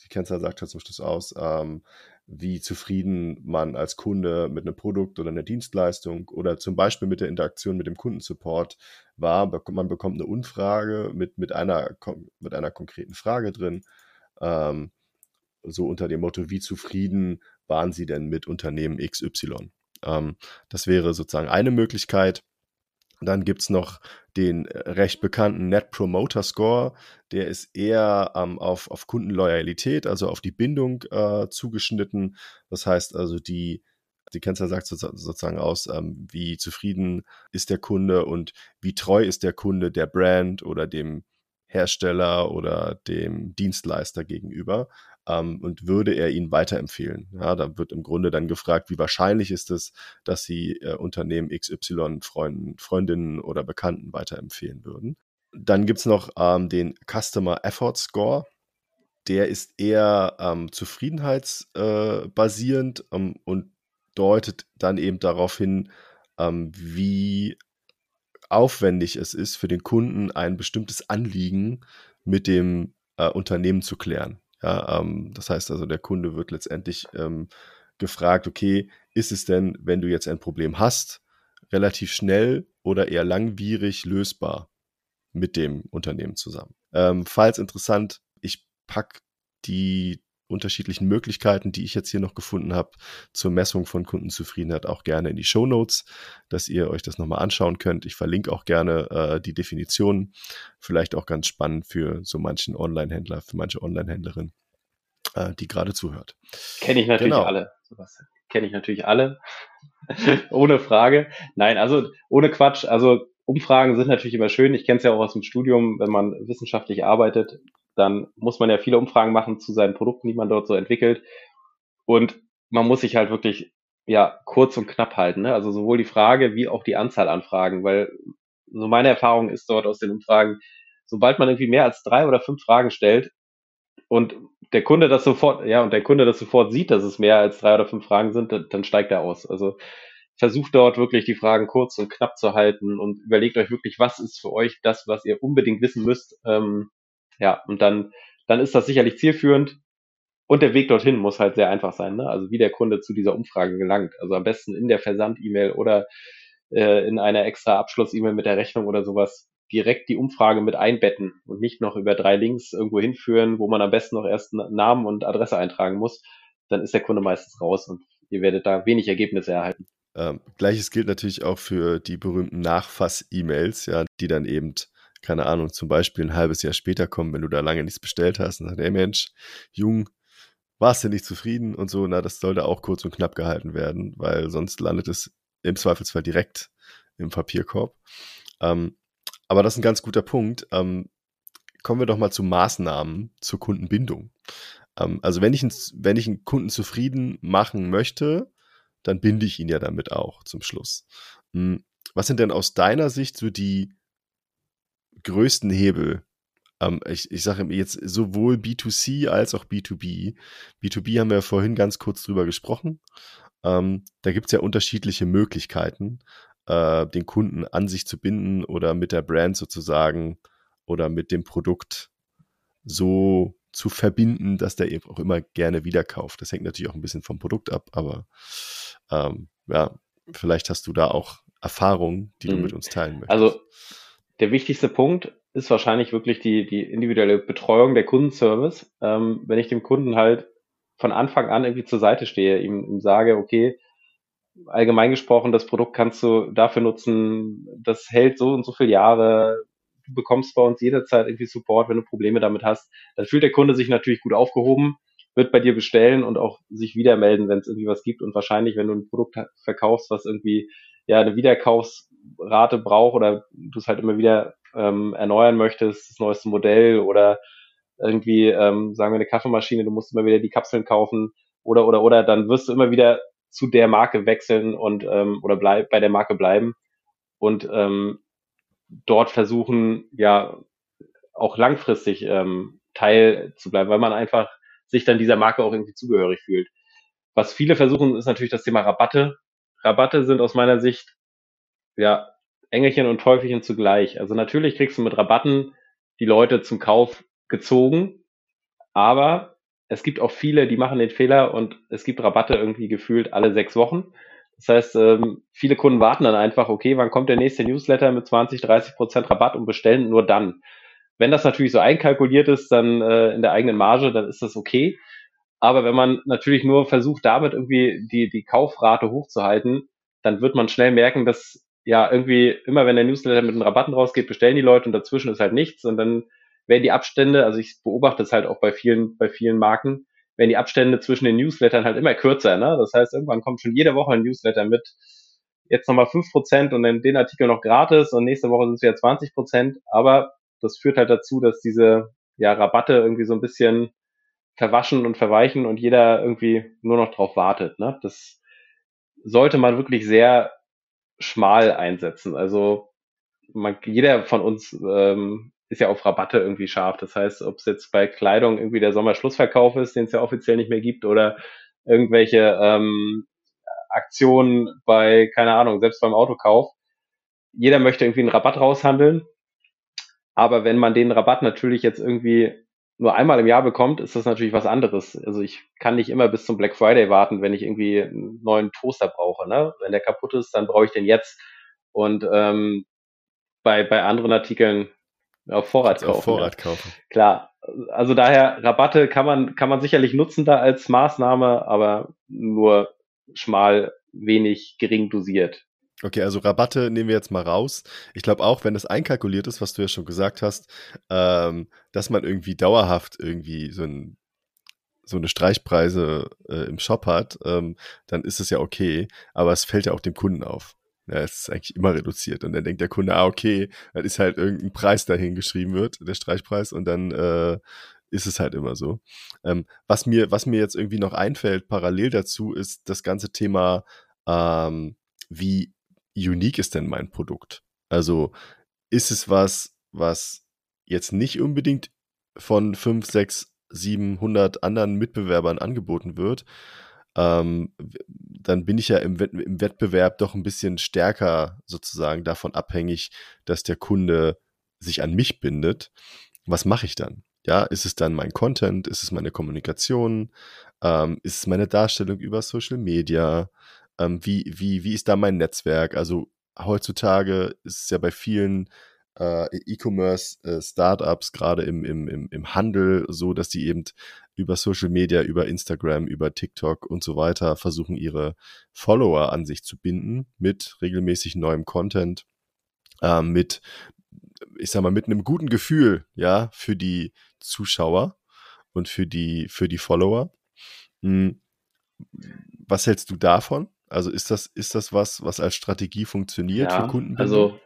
[SPEAKER 1] Die Kennzahl sagt ja zum Schluss aus, ähm, wie zufrieden man als Kunde mit einem Produkt oder einer Dienstleistung oder zum Beispiel mit der Interaktion mit dem Kundensupport war. Man bekommt eine Umfrage mit, mit, einer, mit einer konkreten Frage drin. Ähm, so unter dem Motto, wie zufrieden waren Sie denn mit Unternehmen XY? Ähm, das wäre sozusagen eine Möglichkeit. Dann gibt's noch den äh, recht bekannten Net Promoter Score. Der ist eher ähm, auf, auf Kundenloyalität, also auf die Bindung äh, zugeschnitten. Das heißt also, die, die Kennzahl sagt sozusagen aus, ähm, wie zufrieden ist der Kunde und wie treu ist der Kunde der Brand oder dem Hersteller oder dem Dienstleister gegenüber ähm, und würde er ihn weiterempfehlen. Ja, da wird im Grunde dann gefragt, wie wahrscheinlich ist es, dass Sie äh, Unternehmen XY Freunden, Freundinnen oder Bekannten weiterempfehlen würden. Dann gibt es noch ähm, den Customer Effort Score. Der ist eher ähm, zufriedenheitsbasierend äh, ähm, und deutet dann eben darauf hin, ähm, wie aufwendig es ist für den Kunden, ein bestimmtes Anliegen mit dem äh, Unternehmen zu klären. Ja, ähm, das heißt also, der Kunde wird letztendlich ähm, gefragt, okay, ist es denn, wenn du jetzt ein Problem hast, relativ schnell oder eher langwierig lösbar mit dem Unternehmen zusammen? Ähm, falls interessant, ich packe die unterschiedlichen Möglichkeiten, die ich jetzt hier noch gefunden habe, zur Messung von Kundenzufriedenheit auch gerne in die Show Notes, dass ihr euch das nochmal anschauen könnt. Ich verlinke auch gerne äh, die Definitionen, vielleicht auch ganz spannend für so manchen Online-Händler, für manche Online-Händlerin, äh, die gerade zuhört.
[SPEAKER 2] Kenne ich natürlich genau. alle. Kenne ich natürlich alle. ohne Frage. Nein, also ohne Quatsch. Also Umfragen sind natürlich immer schön. Ich kenne es ja auch aus dem Studium, wenn man wissenschaftlich arbeitet, dann muss man ja viele Umfragen machen zu seinen Produkten, die man dort so entwickelt. Und man muss sich halt wirklich ja kurz und knapp halten. Ne? Also sowohl die Frage wie auch die Anzahl an Fragen, weil so meine Erfahrung ist dort aus den Umfragen, sobald man irgendwie mehr als drei oder fünf Fragen stellt und der Kunde das sofort, ja, und der Kunde das sofort sieht, dass es mehr als drei oder fünf Fragen sind, dann steigt er aus. Also versucht dort wirklich die Fragen kurz und knapp zu halten und überlegt euch wirklich, was ist für euch das, was ihr unbedingt wissen müsst. Ähm, ja, und dann, dann ist das sicherlich zielführend. Und der Weg dorthin muss halt sehr einfach sein, ne? Also wie der Kunde zu dieser Umfrage gelangt. Also am besten in der Versand-E-Mail oder äh, in einer extra Abschluss-E-Mail mit der Rechnung oder sowas direkt die Umfrage mit einbetten und nicht noch über drei Links irgendwo hinführen, wo man am besten noch erst Namen und Adresse eintragen muss. Dann ist der Kunde meistens raus und ihr werdet da wenig Ergebnisse erhalten.
[SPEAKER 1] Ähm, Gleiches gilt natürlich auch für die berühmten Nachfass-E-Mails, ja, die dann eben, keine Ahnung, zum Beispiel ein halbes Jahr später kommen, wenn du da lange nichts bestellt hast und sagst, ey Mensch, Jung, warst du nicht zufrieden und so, na, das sollte auch kurz und knapp gehalten werden, weil sonst landet es im Zweifelsfall direkt im Papierkorb. Ähm, aber das ist ein ganz guter Punkt. Ähm, kommen wir doch mal zu Maßnahmen zur Kundenbindung. Ähm, also wenn ich, wenn ich einen Kunden zufrieden machen möchte, dann binde ich ihn ja damit auch zum Schluss. Hm, was sind denn aus deiner Sicht so die größten Hebel? Ähm, ich, ich sage jetzt sowohl B2C als auch B2B. B2B haben wir ja vorhin ganz kurz drüber gesprochen. Ähm, da gibt es ja unterschiedliche Möglichkeiten, äh, den Kunden an sich zu binden oder mit der Brand sozusagen oder mit dem Produkt so zu verbinden, dass der eben auch immer gerne wieder kauft. Das hängt natürlich auch ein bisschen vom Produkt ab, aber ähm, ja, vielleicht hast du da auch Erfahrungen, die du mhm. mit uns teilen möchtest.
[SPEAKER 2] Also der wichtigste Punkt ist wahrscheinlich wirklich die, die individuelle Betreuung der Kundenservice. Ähm, wenn ich dem Kunden halt von Anfang an irgendwie zur Seite stehe, ihm, ihm sage, okay, allgemein gesprochen, das Produkt kannst du dafür nutzen, das hält so und so viele Jahre, du bekommst bei uns jederzeit irgendwie Support, wenn du Probleme damit hast, dann fühlt der Kunde sich natürlich gut aufgehoben, wird bei dir bestellen und auch sich wieder melden, wenn es irgendwie was gibt und wahrscheinlich, wenn du ein Produkt verkaufst, was irgendwie ja eine Wiederkaufsrate braucht oder du es halt immer wieder ähm, erneuern möchtest, das neueste Modell oder irgendwie, ähm, sagen wir eine Kaffeemaschine, du musst immer wieder die Kapseln kaufen oder oder oder, dann wirst du immer wieder zu der Marke wechseln und ähm, oder bleib, bei der Marke bleiben und ähm, dort versuchen, ja, auch langfristig ähm, Teil zu bleiben, weil man einfach sich dann dieser Marke auch irgendwie zugehörig fühlt. Was viele versuchen, ist natürlich das Thema Rabatte. Rabatte sind aus meiner Sicht ja Engelchen und Teufelchen zugleich. Also natürlich kriegst du mit Rabatten die Leute zum Kauf gezogen, aber es gibt auch viele, die machen den Fehler und es gibt Rabatte irgendwie gefühlt alle sechs Wochen. Das heißt, ähm, viele Kunden warten dann einfach, okay, wann kommt der nächste Newsletter mit 20, 30 Prozent Rabatt und bestellen nur dann. Wenn das natürlich so einkalkuliert ist, dann äh, in der eigenen Marge, dann ist das okay. Aber wenn man natürlich nur versucht, damit irgendwie die, die Kaufrate hochzuhalten, dann wird man schnell merken, dass ja irgendwie immer, wenn der Newsletter mit den Rabatten rausgeht, bestellen die Leute und dazwischen ist halt nichts und dann werden die Abstände, also ich beobachte es halt auch bei vielen, bei vielen Marken, werden die Abstände zwischen den Newslettern halt immer kürzer. Ne? Das heißt, irgendwann kommt schon jede Woche ein Newsletter mit jetzt nochmal fünf Prozent und dann den Artikel noch gratis und nächste Woche sind es wieder 20%. Aber das führt halt dazu, dass diese ja, Rabatte irgendwie so ein bisschen verwaschen und verweichen und jeder irgendwie nur noch drauf wartet. Ne? Das sollte man wirklich sehr schmal einsetzen. Also man, jeder von uns ähm, ist ja auf Rabatte irgendwie scharf. Das heißt, ob es jetzt bei Kleidung irgendwie der Sommerschlussverkauf ist, den es ja offiziell nicht mehr gibt, oder irgendwelche ähm, Aktionen bei, keine Ahnung, selbst beim Autokauf. Jeder möchte irgendwie einen Rabatt raushandeln. Aber wenn man den Rabatt natürlich jetzt irgendwie nur einmal im Jahr bekommt, ist das natürlich was anderes. Also ich kann nicht immer bis zum Black Friday warten, wenn ich irgendwie einen neuen Toaster brauche. Ne? Wenn der kaputt ist, dann brauche ich den jetzt. Und ähm, bei, bei anderen Artikeln auf Vorrat kaufen. Auf
[SPEAKER 1] Vorrat ja. kaufen.
[SPEAKER 2] Klar. Also daher, Rabatte kann man, kann man sicherlich nutzen da als Maßnahme, aber nur schmal, wenig, gering dosiert.
[SPEAKER 1] Okay, also Rabatte nehmen wir jetzt mal raus. Ich glaube auch, wenn das einkalkuliert ist, was du ja schon gesagt hast, ähm, dass man irgendwie dauerhaft irgendwie so, ein, so eine Streichpreise äh, im Shop hat, ähm, dann ist es ja okay. Aber es fällt ja auch dem Kunden auf. Ja, es ist eigentlich immer reduziert. Und dann denkt der Kunde, ah, okay, dann ist halt irgendein Preis dahin geschrieben wird, der Streichpreis, und dann äh, ist es halt immer so. Ähm, was, mir, was mir jetzt irgendwie noch einfällt, parallel dazu, ist das ganze Thema, ähm, wie unique ist denn mein Produkt? Also ist es was, was jetzt nicht unbedingt von 5, 6, 700 anderen Mitbewerbern angeboten wird, ähm, dann bin ich ja im, im Wettbewerb doch ein bisschen stärker sozusagen davon abhängig, dass der Kunde sich an mich bindet. Was mache ich dann? Ja, ist es dann mein Content? Ist es meine Kommunikation? Ähm, ist es meine Darstellung über Social Media? Ähm, wie, wie, wie ist da mein Netzwerk? Also heutzutage ist es ja bei vielen äh, E-Commerce-Startups, äh, gerade im, im, im, im Handel, so dass die eben über Social Media, über Instagram, über TikTok und so weiter versuchen, ihre Follower an sich zu binden mit regelmäßig neuem Content, äh, mit, ich sag mal, mit einem guten Gefühl, ja, für die Zuschauer und für die, für die Follower. Hm. Was hältst du davon? Also ist das, ist das was, was als Strategie funktioniert
[SPEAKER 2] ja,
[SPEAKER 1] für Kunden?
[SPEAKER 2] Also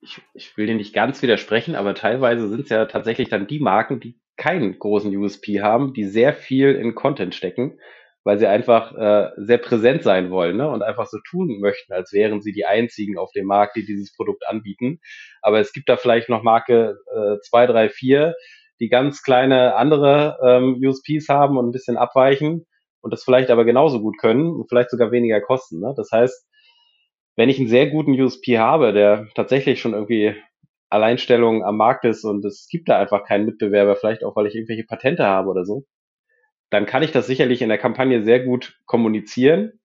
[SPEAKER 2] ich, ich will dir nicht ganz widersprechen, aber teilweise sind es ja tatsächlich dann die Marken, die keinen großen USP haben, die sehr viel in Content stecken, weil sie einfach äh, sehr präsent sein wollen ne? und einfach so tun möchten, als wären sie die einzigen auf dem Markt, die dieses Produkt anbieten. Aber es gibt da vielleicht noch Marke äh, zwei, drei, vier, die ganz kleine andere ähm, USPs haben und ein bisschen abweichen und das vielleicht aber genauso gut können und vielleicht sogar weniger kosten. Ne? Das heißt, wenn ich einen sehr guten USP habe, der tatsächlich schon irgendwie Alleinstellung am Markt ist und es gibt da einfach keinen Mitbewerber, vielleicht auch, weil ich irgendwelche Patente habe oder so, dann kann ich das sicherlich in der Kampagne sehr gut kommunizieren,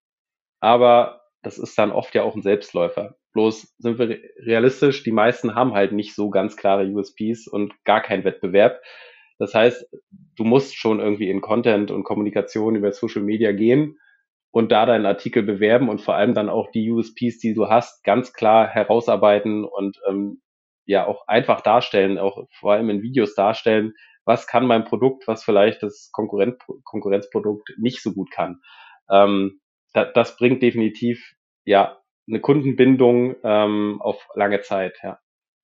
[SPEAKER 2] aber das ist dann oft ja auch ein Selbstläufer. Bloß sind wir realistisch, die meisten haben halt nicht so ganz klare USPs und gar keinen Wettbewerb. Das heißt, du musst schon irgendwie in Content und Kommunikation über Social Media gehen und da deinen Artikel bewerben und vor allem dann auch die USPs, die du hast, ganz klar herausarbeiten und ähm, ja auch einfach darstellen, auch vor allem in Videos darstellen, was kann mein Produkt, was vielleicht das Konkurrent, Konkurrenzprodukt nicht so gut kann. Ähm, da, das bringt definitiv ja eine Kundenbindung ähm, auf lange Zeit, ja.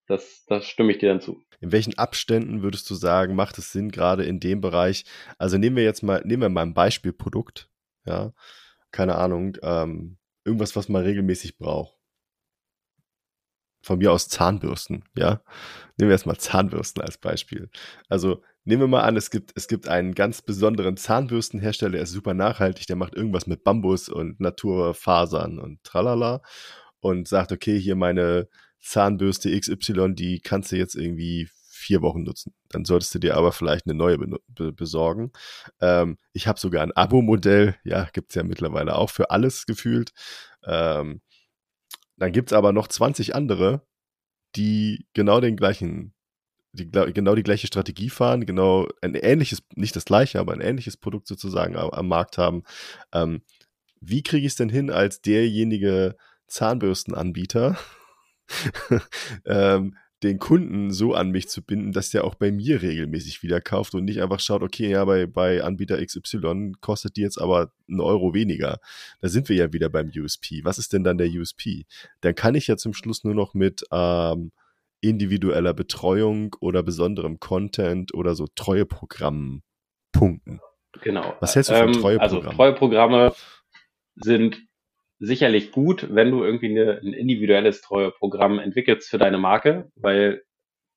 [SPEAKER 2] Das, das stimme ich dir dann zu.
[SPEAKER 1] In welchen Abständen würdest du sagen, macht es Sinn, gerade in dem Bereich? Also nehmen wir jetzt mal, nehmen wir mal ein Beispielprodukt, ja keine Ahnung, ähm, irgendwas, was man regelmäßig braucht. Von mir aus Zahnbürsten, ja. Nehmen wir erstmal Zahnbürsten als Beispiel. Also nehmen wir mal an, es gibt, es gibt einen ganz besonderen Zahnbürstenhersteller, der ist super nachhaltig, der macht irgendwas mit Bambus und Naturfasern und tralala und sagt, okay, hier meine Zahnbürste XY, die kannst du jetzt irgendwie vier Wochen nutzen. Dann solltest du dir aber vielleicht eine neue be besorgen. Ähm, ich habe sogar ein Abo-Modell, ja, gibt es ja mittlerweile auch für alles gefühlt. Ähm, dann gibt es aber noch 20 andere, die genau den gleichen, die, genau die gleiche Strategie fahren, genau ein ähnliches, nicht das gleiche, aber ein ähnliches Produkt sozusagen am, am Markt haben. Ähm, wie kriege ich es denn hin als derjenige Zahnbürstenanbieter, ähm, den Kunden so an mich zu binden, dass der auch bei mir regelmäßig wieder kauft und nicht einfach schaut, okay, ja, bei, bei Anbieter XY kostet die jetzt aber einen Euro weniger. Da sind wir ja wieder beim USP. Was ist denn dann der USP? Dann kann ich ja zum Schluss nur noch mit ähm, individueller Betreuung oder besonderem Content oder so Treueprogrammen punkten.
[SPEAKER 2] Genau.
[SPEAKER 1] Was hältst du von ähm,
[SPEAKER 2] Treueprogrammen? Also Treueprogramme sind sicherlich gut, wenn du irgendwie eine, ein individuelles Treueprogramm entwickelst für deine Marke, weil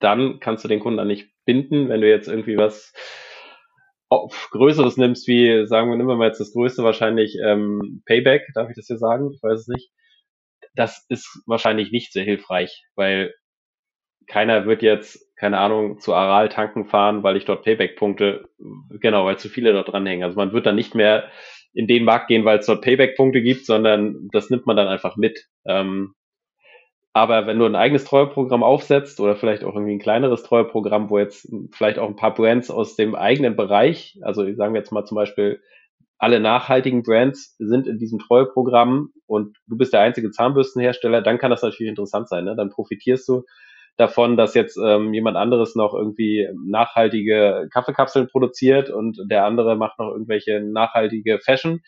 [SPEAKER 2] dann kannst du den Kunden dann nicht binden, wenn du jetzt irgendwie was auf Größeres nimmst, wie sagen wir, nehmen wir mal jetzt das Größte wahrscheinlich ähm, Payback, darf ich das hier sagen? Ich weiß es nicht. Das ist wahrscheinlich nicht sehr hilfreich, weil keiner wird jetzt, keine Ahnung, zu Aral tanken fahren, weil ich dort Payback-Punkte, genau, weil zu viele dort dranhängen. Also man wird dann nicht mehr in den Markt gehen, weil es dort Payback-Punkte gibt, sondern das nimmt man dann einfach mit. Ähm, aber wenn du ein eigenes Treueprogramm aufsetzt oder vielleicht auch irgendwie ein kleineres Treueprogramm, wo jetzt vielleicht auch ein paar Brands aus dem eigenen Bereich, also sagen wir jetzt mal zum Beispiel, alle nachhaltigen Brands sind in diesem Treueprogramm und du bist der einzige Zahnbürstenhersteller, dann kann das natürlich interessant sein. Ne? Dann profitierst du davon, dass jetzt ähm, jemand anderes noch irgendwie nachhaltige Kaffeekapseln produziert und der andere macht noch irgendwelche nachhaltige Fashion.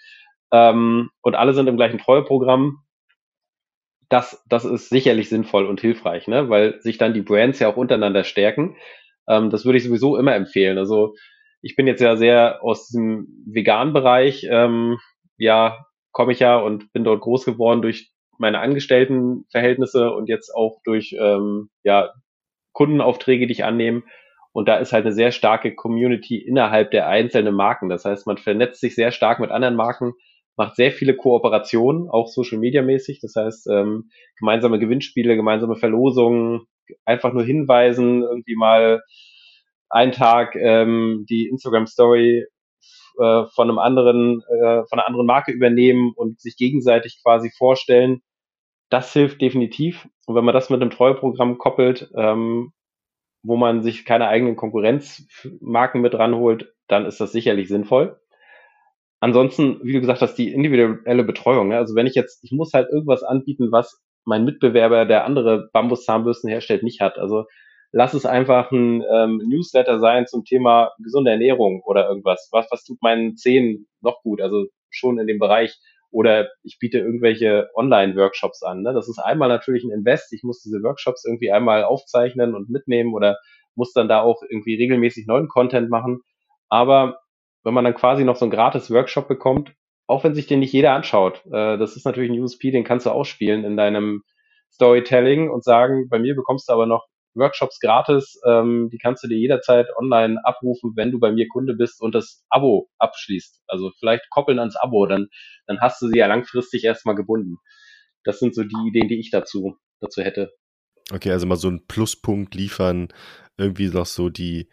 [SPEAKER 2] Ähm, und alle sind im gleichen Treueprogramm. Das, das ist sicherlich sinnvoll und hilfreich, ne? weil sich dann die Brands ja auch untereinander stärken. Ähm, das würde ich sowieso immer empfehlen. Also ich bin jetzt ja sehr aus dem veganen Bereich, ähm, ja, komme ich ja und bin dort groß geworden durch meine Angestelltenverhältnisse und jetzt auch durch ähm, ja, Kundenaufträge, die ich annehme. Und da ist halt eine sehr starke Community innerhalb der einzelnen Marken. Das heißt, man vernetzt sich sehr stark mit anderen Marken, macht sehr viele Kooperationen, auch Social Media mäßig. Das heißt, ähm, gemeinsame Gewinnspiele, gemeinsame Verlosungen, einfach nur hinweisen, irgendwie mal einen Tag ähm, die Instagram Story äh, von einem anderen, äh, von einer anderen Marke übernehmen und sich gegenseitig quasi vorstellen. Das hilft definitiv. Und wenn man das mit einem Treueprogramm koppelt, ähm, wo man sich keine eigenen Konkurrenzmarken mit ranholt, dann ist das sicherlich sinnvoll. Ansonsten, wie du gesagt hast, die individuelle Betreuung. Ne? Also wenn ich jetzt, ich muss halt irgendwas anbieten, was mein Mitbewerber, der andere Bambuszahnbürsten herstellt, nicht hat. Also lass es einfach ein ähm, Newsletter sein zum Thema gesunde Ernährung oder irgendwas. Was, was tut meinen Zähnen noch gut? Also schon in dem Bereich. Oder ich biete irgendwelche Online-Workshops an. Ne? Das ist einmal natürlich ein Invest. Ich muss diese Workshops irgendwie einmal aufzeichnen und mitnehmen oder muss dann da auch irgendwie regelmäßig neuen Content machen. Aber wenn man dann quasi noch so einen gratis Workshop bekommt, auch wenn sich den nicht jeder anschaut, äh, das ist natürlich ein USP, den kannst du ausspielen in deinem Storytelling und sagen, bei mir bekommst du aber noch Workshops gratis, ähm, die kannst du dir jederzeit online abrufen, wenn du bei mir Kunde bist und das Abo abschließt. Also vielleicht koppeln ans Abo, dann, dann hast du sie ja langfristig erstmal gebunden. Das sind so die Ideen, die ich dazu, dazu hätte.
[SPEAKER 1] Okay, also mal so einen Pluspunkt liefern, irgendwie noch so die,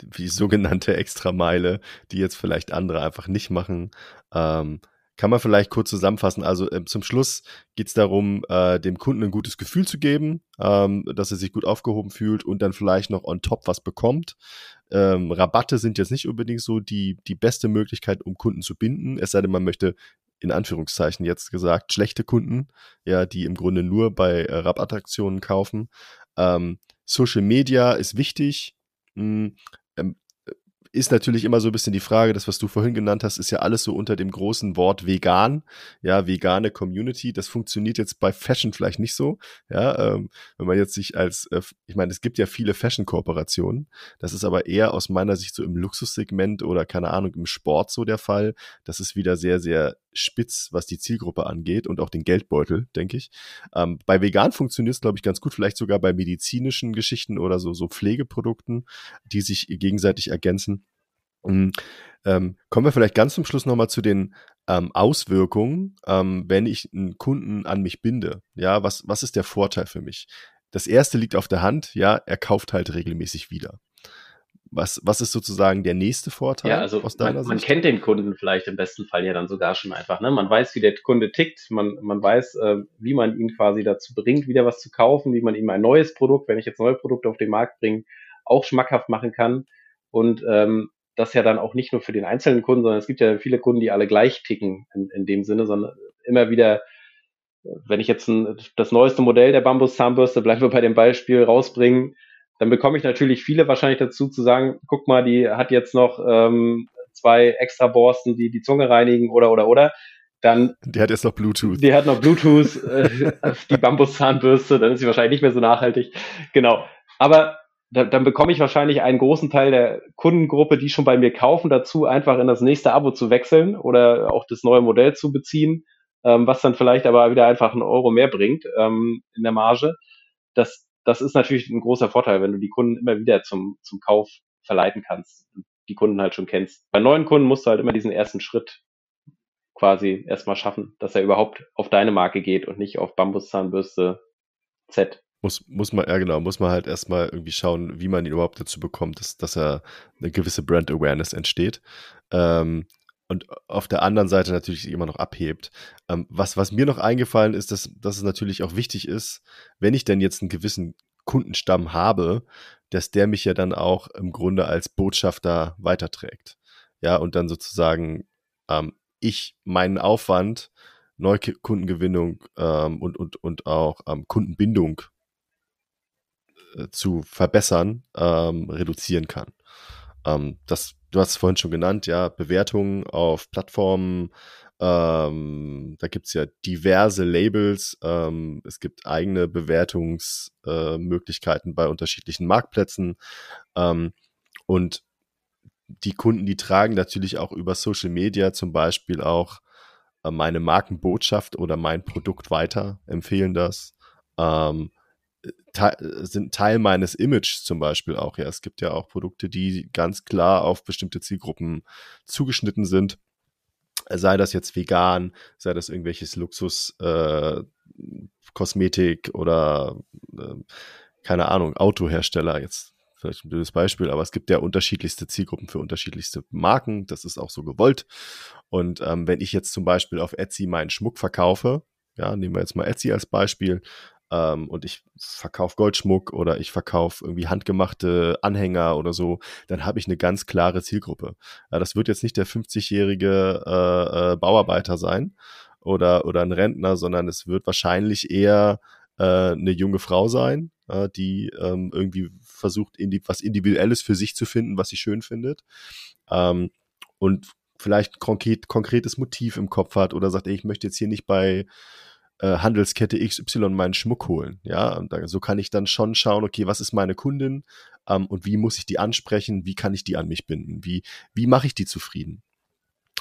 [SPEAKER 1] die sogenannte Extrameile, die jetzt vielleicht andere einfach nicht machen. Ähm, kann man vielleicht kurz zusammenfassen. Also äh, zum Schluss geht es darum, äh, dem Kunden ein gutes Gefühl zu geben, ähm, dass er sich gut aufgehoben fühlt und dann vielleicht noch on top was bekommt. Ähm, Rabatte sind jetzt nicht unbedingt so die, die beste Möglichkeit, um Kunden zu binden, es sei denn, man möchte in Anführungszeichen jetzt gesagt, schlechte Kunden, ja, die im Grunde nur bei äh, Rabattaktionen kaufen. Ähm, Social Media ist wichtig. Hm, ist natürlich immer so ein bisschen die Frage, das, was du vorhin genannt hast, ist ja alles so unter dem großen Wort vegan, ja, vegane Community. Das funktioniert jetzt bei Fashion vielleicht nicht so, ja, ähm, wenn man jetzt sich als, äh, ich meine, es gibt ja viele Fashion-Kooperationen. Das ist aber eher aus meiner Sicht so im Luxussegment oder keine Ahnung, im Sport so der Fall. Das ist wieder sehr, sehr spitz, was die Zielgruppe angeht und auch den Geldbeutel, denke ich. Ähm, bei vegan funktioniert es, glaube ich, ganz gut, vielleicht sogar bei medizinischen Geschichten oder so, so Pflegeprodukten, die sich gegenseitig ergänzen. Um, ähm, kommen wir vielleicht ganz zum Schluss nochmal zu den ähm, Auswirkungen, ähm, wenn ich einen Kunden an mich binde. Ja, was, was ist der Vorteil für mich? Das erste liegt auf der Hand, ja, er kauft halt regelmäßig wieder. Was, was ist sozusagen der nächste Vorteil
[SPEAKER 2] ja, also aus deiner man, Sicht? Man kennt den Kunden vielleicht im besten Fall ja dann sogar schon einfach. Ne? Man weiß, wie der Kunde tickt, man, man weiß, äh, wie man ihn quasi dazu bringt, wieder was zu kaufen, wie man ihm ein neues Produkt, wenn ich jetzt neue Produkte auf den Markt bringe, auch schmackhaft machen kann. Und ähm, das ja dann auch nicht nur für den einzelnen Kunden, sondern es gibt ja viele Kunden, die alle gleich ticken in, in dem Sinne, sondern immer wieder, wenn ich jetzt ein, das neueste Modell der Bambus-Zahnbürste, bleiben wir bei dem Beispiel, rausbringen, dann bekomme ich natürlich viele wahrscheinlich dazu zu sagen, guck mal, die hat jetzt noch ähm, zwei extra Borsten, die die Zunge reinigen oder oder oder. Dann,
[SPEAKER 1] die hat jetzt noch Bluetooth.
[SPEAKER 2] Die hat noch Bluetooth, äh, die Bambus-Zahnbürste, dann ist sie wahrscheinlich nicht mehr so nachhaltig. Genau. Aber da, dann bekomme ich wahrscheinlich einen großen Teil der Kundengruppe, die schon bei mir kaufen, dazu einfach in das nächste Abo zu wechseln oder auch das neue Modell zu beziehen, ähm, was dann vielleicht aber wieder einfach einen Euro mehr bringt ähm, in der Marge. Das, das ist natürlich ein großer Vorteil, wenn du die Kunden immer wieder zum, zum Kauf verleiten kannst die Kunden halt schon kennst. Bei neuen Kunden musst du halt immer diesen ersten Schritt quasi erstmal schaffen, dass er überhaupt auf deine Marke geht und nicht auf Bambuszahnbürste Z.
[SPEAKER 1] Muss, muss man, ja genau, muss man halt erstmal irgendwie schauen, wie man ihn überhaupt dazu bekommt, dass, dass er eine gewisse Brand Awareness entsteht. Ähm, und auf der anderen Seite natürlich immer noch abhebt. Ähm, was, was mir noch eingefallen ist, dass, dass es natürlich auch wichtig ist, wenn ich denn jetzt einen gewissen Kundenstamm habe, dass der mich ja dann auch im Grunde als Botschafter weiterträgt. Ja, und dann sozusagen ähm, ich meinen Aufwand, Neukundengewinnung ähm, und, und, und auch ähm, Kundenbindung äh, zu verbessern, ähm, reduzieren kann. Ähm, das, du hast es vorhin schon genannt, ja, Bewertungen auf Plattformen, ähm, da gibt es ja diverse Labels, ähm, es gibt eigene Bewertungsmöglichkeiten äh, bei unterschiedlichen Marktplätzen ähm, und die Kunden, die tragen natürlich auch über Social Media zum Beispiel auch äh, meine Markenbotschaft oder mein Produkt weiter, empfehlen das. Ähm, sind Teil meines Images zum Beispiel auch. Ja, es gibt ja auch Produkte, die ganz klar auf bestimmte Zielgruppen zugeschnitten sind. Sei das jetzt vegan, sei das irgendwelches Luxus, äh, Kosmetik oder äh, keine Ahnung, Autohersteller jetzt vielleicht ein blödes Beispiel, aber es gibt ja unterschiedlichste Zielgruppen für unterschiedlichste Marken. Das ist auch so gewollt. Und ähm, wenn ich jetzt zum Beispiel auf Etsy meinen Schmuck verkaufe, ja, nehmen wir jetzt mal Etsy als Beispiel, ähm, und ich verkaufe Goldschmuck oder ich verkaufe irgendwie handgemachte Anhänger oder so, dann habe ich eine ganz klare Zielgruppe. Ja, das wird jetzt nicht der 50-jährige äh, äh, Bauarbeiter sein oder, oder ein Rentner, sondern es wird wahrscheinlich eher äh, eine junge Frau sein, äh, die ähm, irgendwie versucht, indi was Individuelles für sich zu finden, was sie schön findet. Ähm, und vielleicht konkret, konkretes Motiv im Kopf hat oder sagt, ey, ich möchte jetzt hier nicht bei äh, Handelskette XY meinen Schmuck holen. Ja, und da, so kann ich dann schon schauen, okay, was ist meine Kundin ähm, und wie muss ich die ansprechen, wie kann ich die an mich binden, wie, wie mache ich die zufrieden.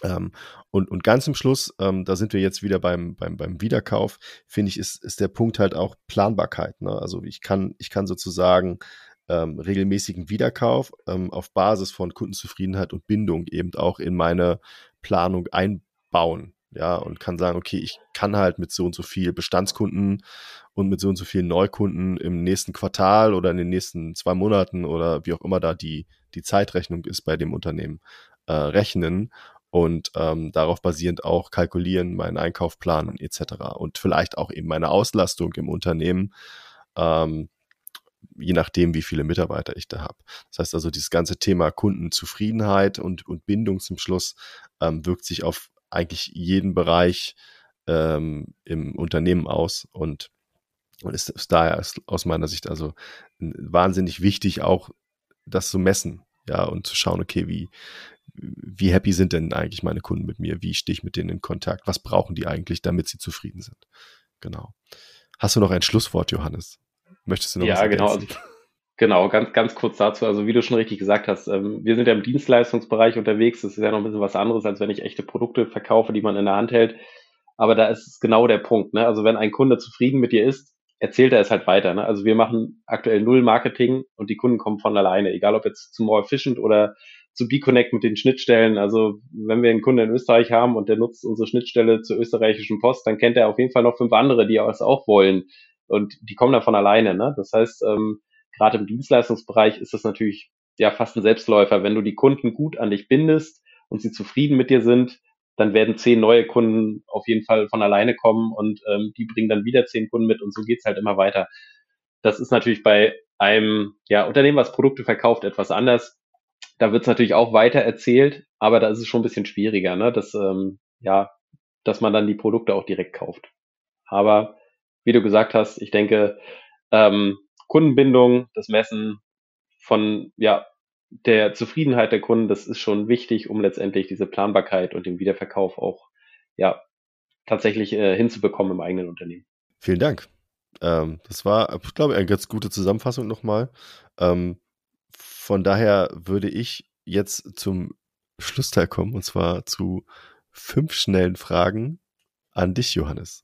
[SPEAKER 1] Ähm, und, und ganz zum Schluss, ähm, da sind wir jetzt wieder beim, beim, beim Wiederkauf, finde ich, ist, ist der Punkt halt auch Planbarkeit. Ne? Also ich kann, ich kann sozusagen ähm, regelmäßigen Wiederkauf ähm, auf Basis von Kundenzufriedenheit und Bindung eben auch in meine Planung einbauen ja, und kann sagen, okay, ich kann halt mit so und so viel Bestandskunden und mit so und so vielen Neukunden im nächsten Quartal oder in den nächsten zwei Monaten oder wie auch immer da die, die Zeitrechnung ist bei dem Unternehmen, äh, rechnen und ähm, darauf basierend auch kalkulieren, meinen Einkauf planen etc. Und vielleicht auch eben meine Auslastung im Unternehmen, ähm, je nachdem, wie viele Mitarbeiter ich da habe. Das heißt also, dieses ganze Thema Kundenzufriedenheit und, und Bindung zum Schluss ähm, wirkt sich auf eigentlich jeden Bereich ähm, im Unternehmen aus und, und ist, ist daher aus meiner Sicht also wahnsinnig wichtig, auch das zu messen, ja, und zu schauen, okay, wie, wie happy sind denn eigentlich meine Kunden mit mir? Wie stehe ich mit denen in Kontakt? Was brauchen die eigentlich, damit sie zufrieden sind? Genau. Hast du noch ein Schlusswort, Johannes? Möchtest du noch
[SPEAKER 2] ja, was genau. Also, genau, ganz, ganz kurz dazu. Also, wie du schon richtig gesagt hast, ähm, wir sind ja im Dienstleistungsbereich unterwegs. Das ist ja noch ein bisschen was anderes, als wenn ich echte Produkte verkaufe, die man in der Hand hält. Aber da ist es genau der Punkt. Ne? Also, wenn ein Kunde zufrieden mit dir ist, erzählt er es halt weiter. Ne? Also, wir machen aktuell null Marketing und die Kunden kommen von alleine. Egal, ob jetzt zu More Efficient oder zu B-Connect mit den Schnittstellen. Also wenn wir einen Kunden in Österreich haben und der nutzt unsere Schnittstelle zur österreichischen Post, dann kennt er auf jeden Fall noch fünf andere, die es auch wollen. Und die kommen dann von alleine. Ne? Das heißt, ähm, gerade im Dienstleistungsbereich ist das natürlich ja fast ein Selbstläufer. Wenn du die Kunden gut an dich bindest und sie zufrieden mit dir sind, dann werden zehn neue Kunden auf jeden Fall von alleine kommen und ähm, die bringen dann wieder zehn Kunden mit und so geht's halt immer weiter. Das ist natürlich bei einem ja, Unternehmen, was Produkte verkauft, etwas anders. Da wird es natürlich auch weiter erzählt, aber da ist es schon ein bisschen schwieriger, ne? dass, ähm, ja, dass man dann die Produkte auch direkt kauft. Aber wie du gesagt hast, ich denke, ähm, Kundenbindung, das Messen von ja, der Zufriedenheit der Kunden, das ist schon wichtig, um letztendlich diese Planbarkeit und den Wiederverkauf auch ja, tatsächlich äh, hinzubekommen im eigenen Unternehmen.
[SPEAKER 1] Vielen Dank. Ähm, das war, glaube ich, eine ganz gute Zusammenfassung nochmal. Ähm, von daher würde ich jetzt zum Schlussteil kommen und zwar zu fünf schnellen Fragen an dich, Johannes.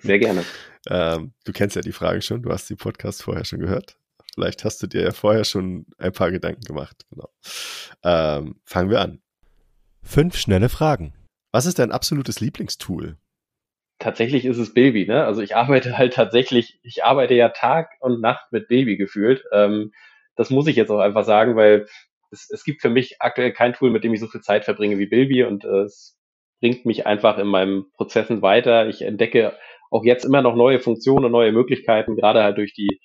[SPEAKER 2] Sehr gerne.
[SPEAKER 1] Ähm, du kennst ja die Fragen schon, du hast die Podcast vorher schon gehört. Vielleicht hast du dir ja vorher schon ein paar Gedanken gemacht. Genau. Ähm, fangen wir an. Fünf schnelle Fragen. Was ist dein absolutes Lieblingstool?
[SPEAKER 2] Tatsächlich ist es Baby, ne? Also ich arbeite halt tatsächlich, ich arbeite ja Tag und Nacht mit Baby gefühlt. Ähm, das muss ich jetzt auch einfach sagen, weil es, es gibt für mich aktuell kein Tool, mit dem ich so viel Zeit verbringe wie Bilby und äh, es bringt mich einfach in meinen Prozessen weiter. Ich entdecke auch jetzt immer noch neue Funktionen und neue Möglichkeiten, gerade halt durch die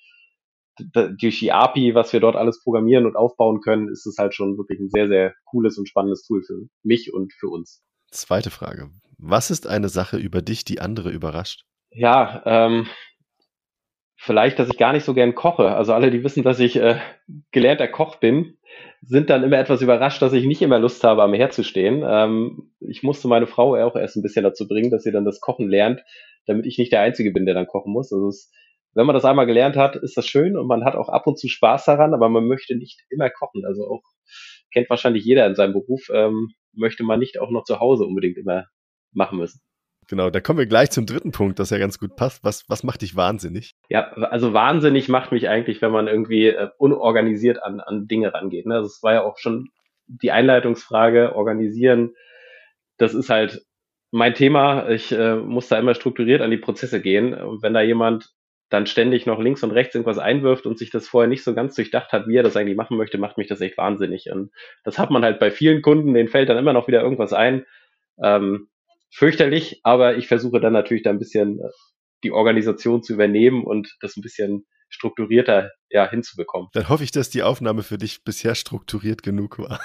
[SPEAKER 2] durch die API, was wir dort alles programmieren und aufbauen können, ist es halt schon wirklich ein sehr, sehr cooles und spannendes Tool für mich und für uns.
[SPEAKER 1] Zweite Frage. Was ist eine Sache über dich, die andere überrascht?
[SPEAKER 2] Ja, ähm, vielleicht, dass ich gar nicht so gern koche. Also alle, die wissen, dass ich äh, gelernter Koch bin, sind dann immer etwas überrascht, dass ich nicht immer Lust habe, am Herd zu stehen. Ähm, ich musste meine Frau auch erst ein bisschen dazu bringen, dass sie dann das Kochen lernt, damit ich nicht der Einzige bin, der dann kochen muss. Also es, wenn man das einmal gelernt hat, ist das schön und man hat auch ab und zu Spaß daran, aber man möchte nicht immer kochen. Also auch kennt wahrscheinlich jeder in seinem Beruf, ähm, möchte man nicht auch noch zu Hause unbedingt immer machen müssen.
[SPEAKER 1] Genau, da kommen wir gleich zum dritten Punkt, das ja ganz gut passt. Was, was macht dich wahnsinnig?
[SPEAKER 2] Ja, also wahnsinnig macht mich eigentlich, wenn man irgendwie äh, unorganisiert an, an Dinge rangeht. Ne? Also es war ja auch schon die Einleitungsfrage, organisieren. Das ist halt mein Thema. Ich äh, muss da immer strukturiert an die Prozesse gehen. Und wenn da jemand dann ständig noch links und rechts irgendwas einwirft und sich das vorher nicht so ganz durchdacht hat, wie er das eigentlich machen möchte, macht mich das echt wahnsinnig. Und das hat man halt bei vielen Kunden, denen fällt dann immer noch wieder irgendwas ein. Ähm, fürchterlich, aber ich versuche dann natürlich da ein bisschen äh, die Organisation zu übernehmen und das ein bisschen strukturierter ja, hinzubekommen.
[SPEAKER 1] Dann hoffe ich, dass die Aufnahme für dich bisher strukturiert genug war.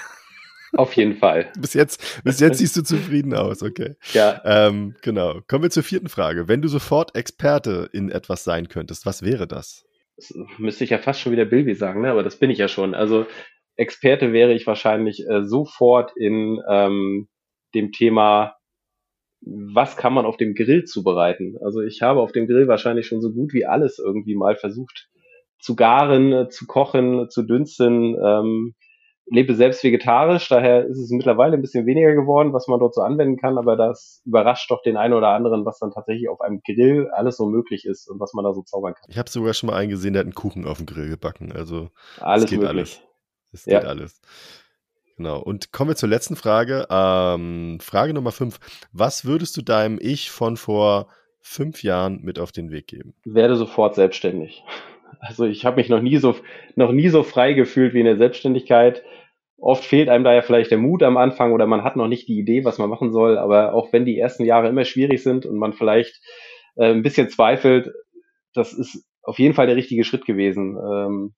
[SPEAKER 2] Auf jeden Fall.
[SPEAKER 1] bis jetzt, bis jetzt siehst du zufrieden aus, okay.
[SPEAKER 2] Ja.
[SPEAKER 1] Ähm, genau. Kommen wir zur vierten Frage. Wenn du sofort Experte in etwas sein könntest, was wäre das?
[SPEAKER 2] Das müsste ich ja fast schon wieder Bilby sagen, ne? aber das bin ich ja schon. Also Experte wäre ich wahrscheinlich äh, sofort in ähm, dem Thema was kann man auf dem Grill zubereiten? Also ich habe auf dem Grill wahrscheinlich schon so gut wie alles irgendwie mal versucht zu garen, zu kochen, zu dünsten. Ähm, lebe selbst vegetarisch, daher ist es mittlerweile ein bisschen weniger geworden, was man dort so anwenden kann, aber das überrascht doch den einen oder anderen, was dann tatsächlich auf einem Grill alles so möglich ist und was man da so zaubern kann.
[SPEAKER 1] Ich habe sogar schon mal eingesehen, der hat einen Kuchen auf dem Grill gebacken. Also
[SPEAKER 2] alles
[SPEAKER 1] geht
[SPEAKER 2] möglich.
[SPEAKER 1] alles. Es geht ja. alles. Genau. Und kommen wir zur letzten Frage. Ähm, Frage Nummer fünf. Was würdest du deinem Ich von vor fünf Jahren mit auf den Weg geben?
[SPEAKER 2] Werde sofort selbstständig. Also ich habe mich noch nie so noch nie so frei gefühlt wie in der Selbstständigkeit. Oft fehlt einem da ja vielleicht der Mut am Anfang oder man hat noch nicht die Idee, was man machen soll. Aber auch wenn die ersten Jahre immer schwierig sind und man vielleicht äh, ein bisschen zweifelt, das ist auf jeden Fall der richtige Schritt gewesen. Ähm,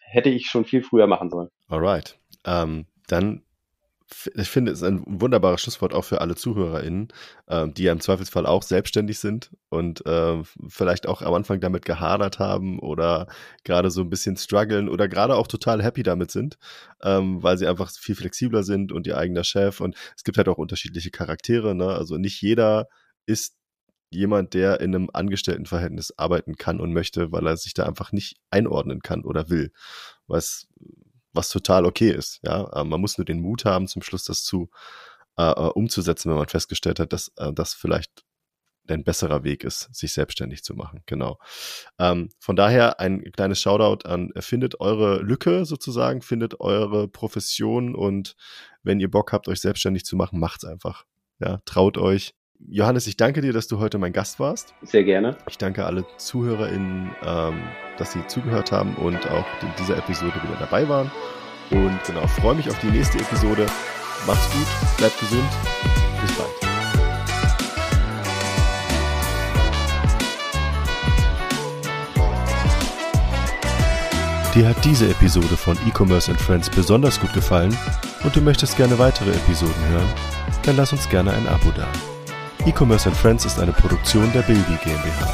[SPEAKER 2] hätte ich schon viel früher machen sollen.
[SPEAKER 1] Alright. Ähm, dann ich finde, es ist ein wunderbares Schlusswort auch für alle ZuhörerInnen, äh, die ja im Zweifelsfall auch selbstständig sind und äh, vielleicht auch am Anfang damit gehadert haben oder gerade so ein bisschen strugglen oder gerade auch total happy damit sind, ähm, weil sie einfach viel flexibler sind und ihr eigener Chef. Und es gibt halt auch unterschiedliche Charaktere. Ne? Also nicht jeder ist jemand, der in einem Angestelltenverhältnis arbeiten kann und möchte, weil er sich da einfach nicht einordnen kann oder will. Was was total okay ist. Ja, äh, man muss nur den Mut haben, zum Schluss das zu äh, äh, umzusetzen, wenn man festgestellt hat, dass äh, das vielleicht ein besserer Weg ist, sich selbstständig zu machen. Genau. Ähm, von daher ein kleines Shoutout an, findet eure Lücke sozusagen, findet eure Profession und wenn ihr Bock habt, euch selbstständig zu machen, macht's einfach. Ja, traut euch, Johannes, ich danke dir, dass du heute mein Gast warst.
[SPEAKER 2] Sehr gerne.
[SPEAKER 1] Ich danke alle ZuhörerInnen, ähm, dass sie zugehört haben und auch in dieser Episode wieder dabei waren. Und genau, freue mich auf die nächste Episode. Macht's gut, bleibt gesund. Bis bald. Dir hat diese Episode von E-Commerce and Friends besonders gut gefallen und du möchtest gerne weitere Episoden hören? Dann lass uns gerne ein Abo da. E-Commerce Friends ist eine Produktion der Bilby GmbH.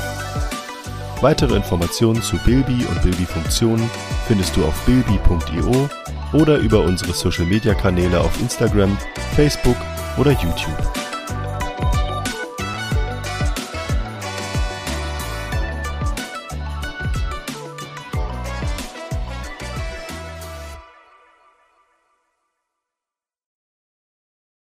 [SPEAKER 1] Weitere Informationen zu Bilby und Bilby-Funktionen findest du auf bilby.io oder über unsere Social-Media-Kanäle auf Instagram, Facebook oder YouTube.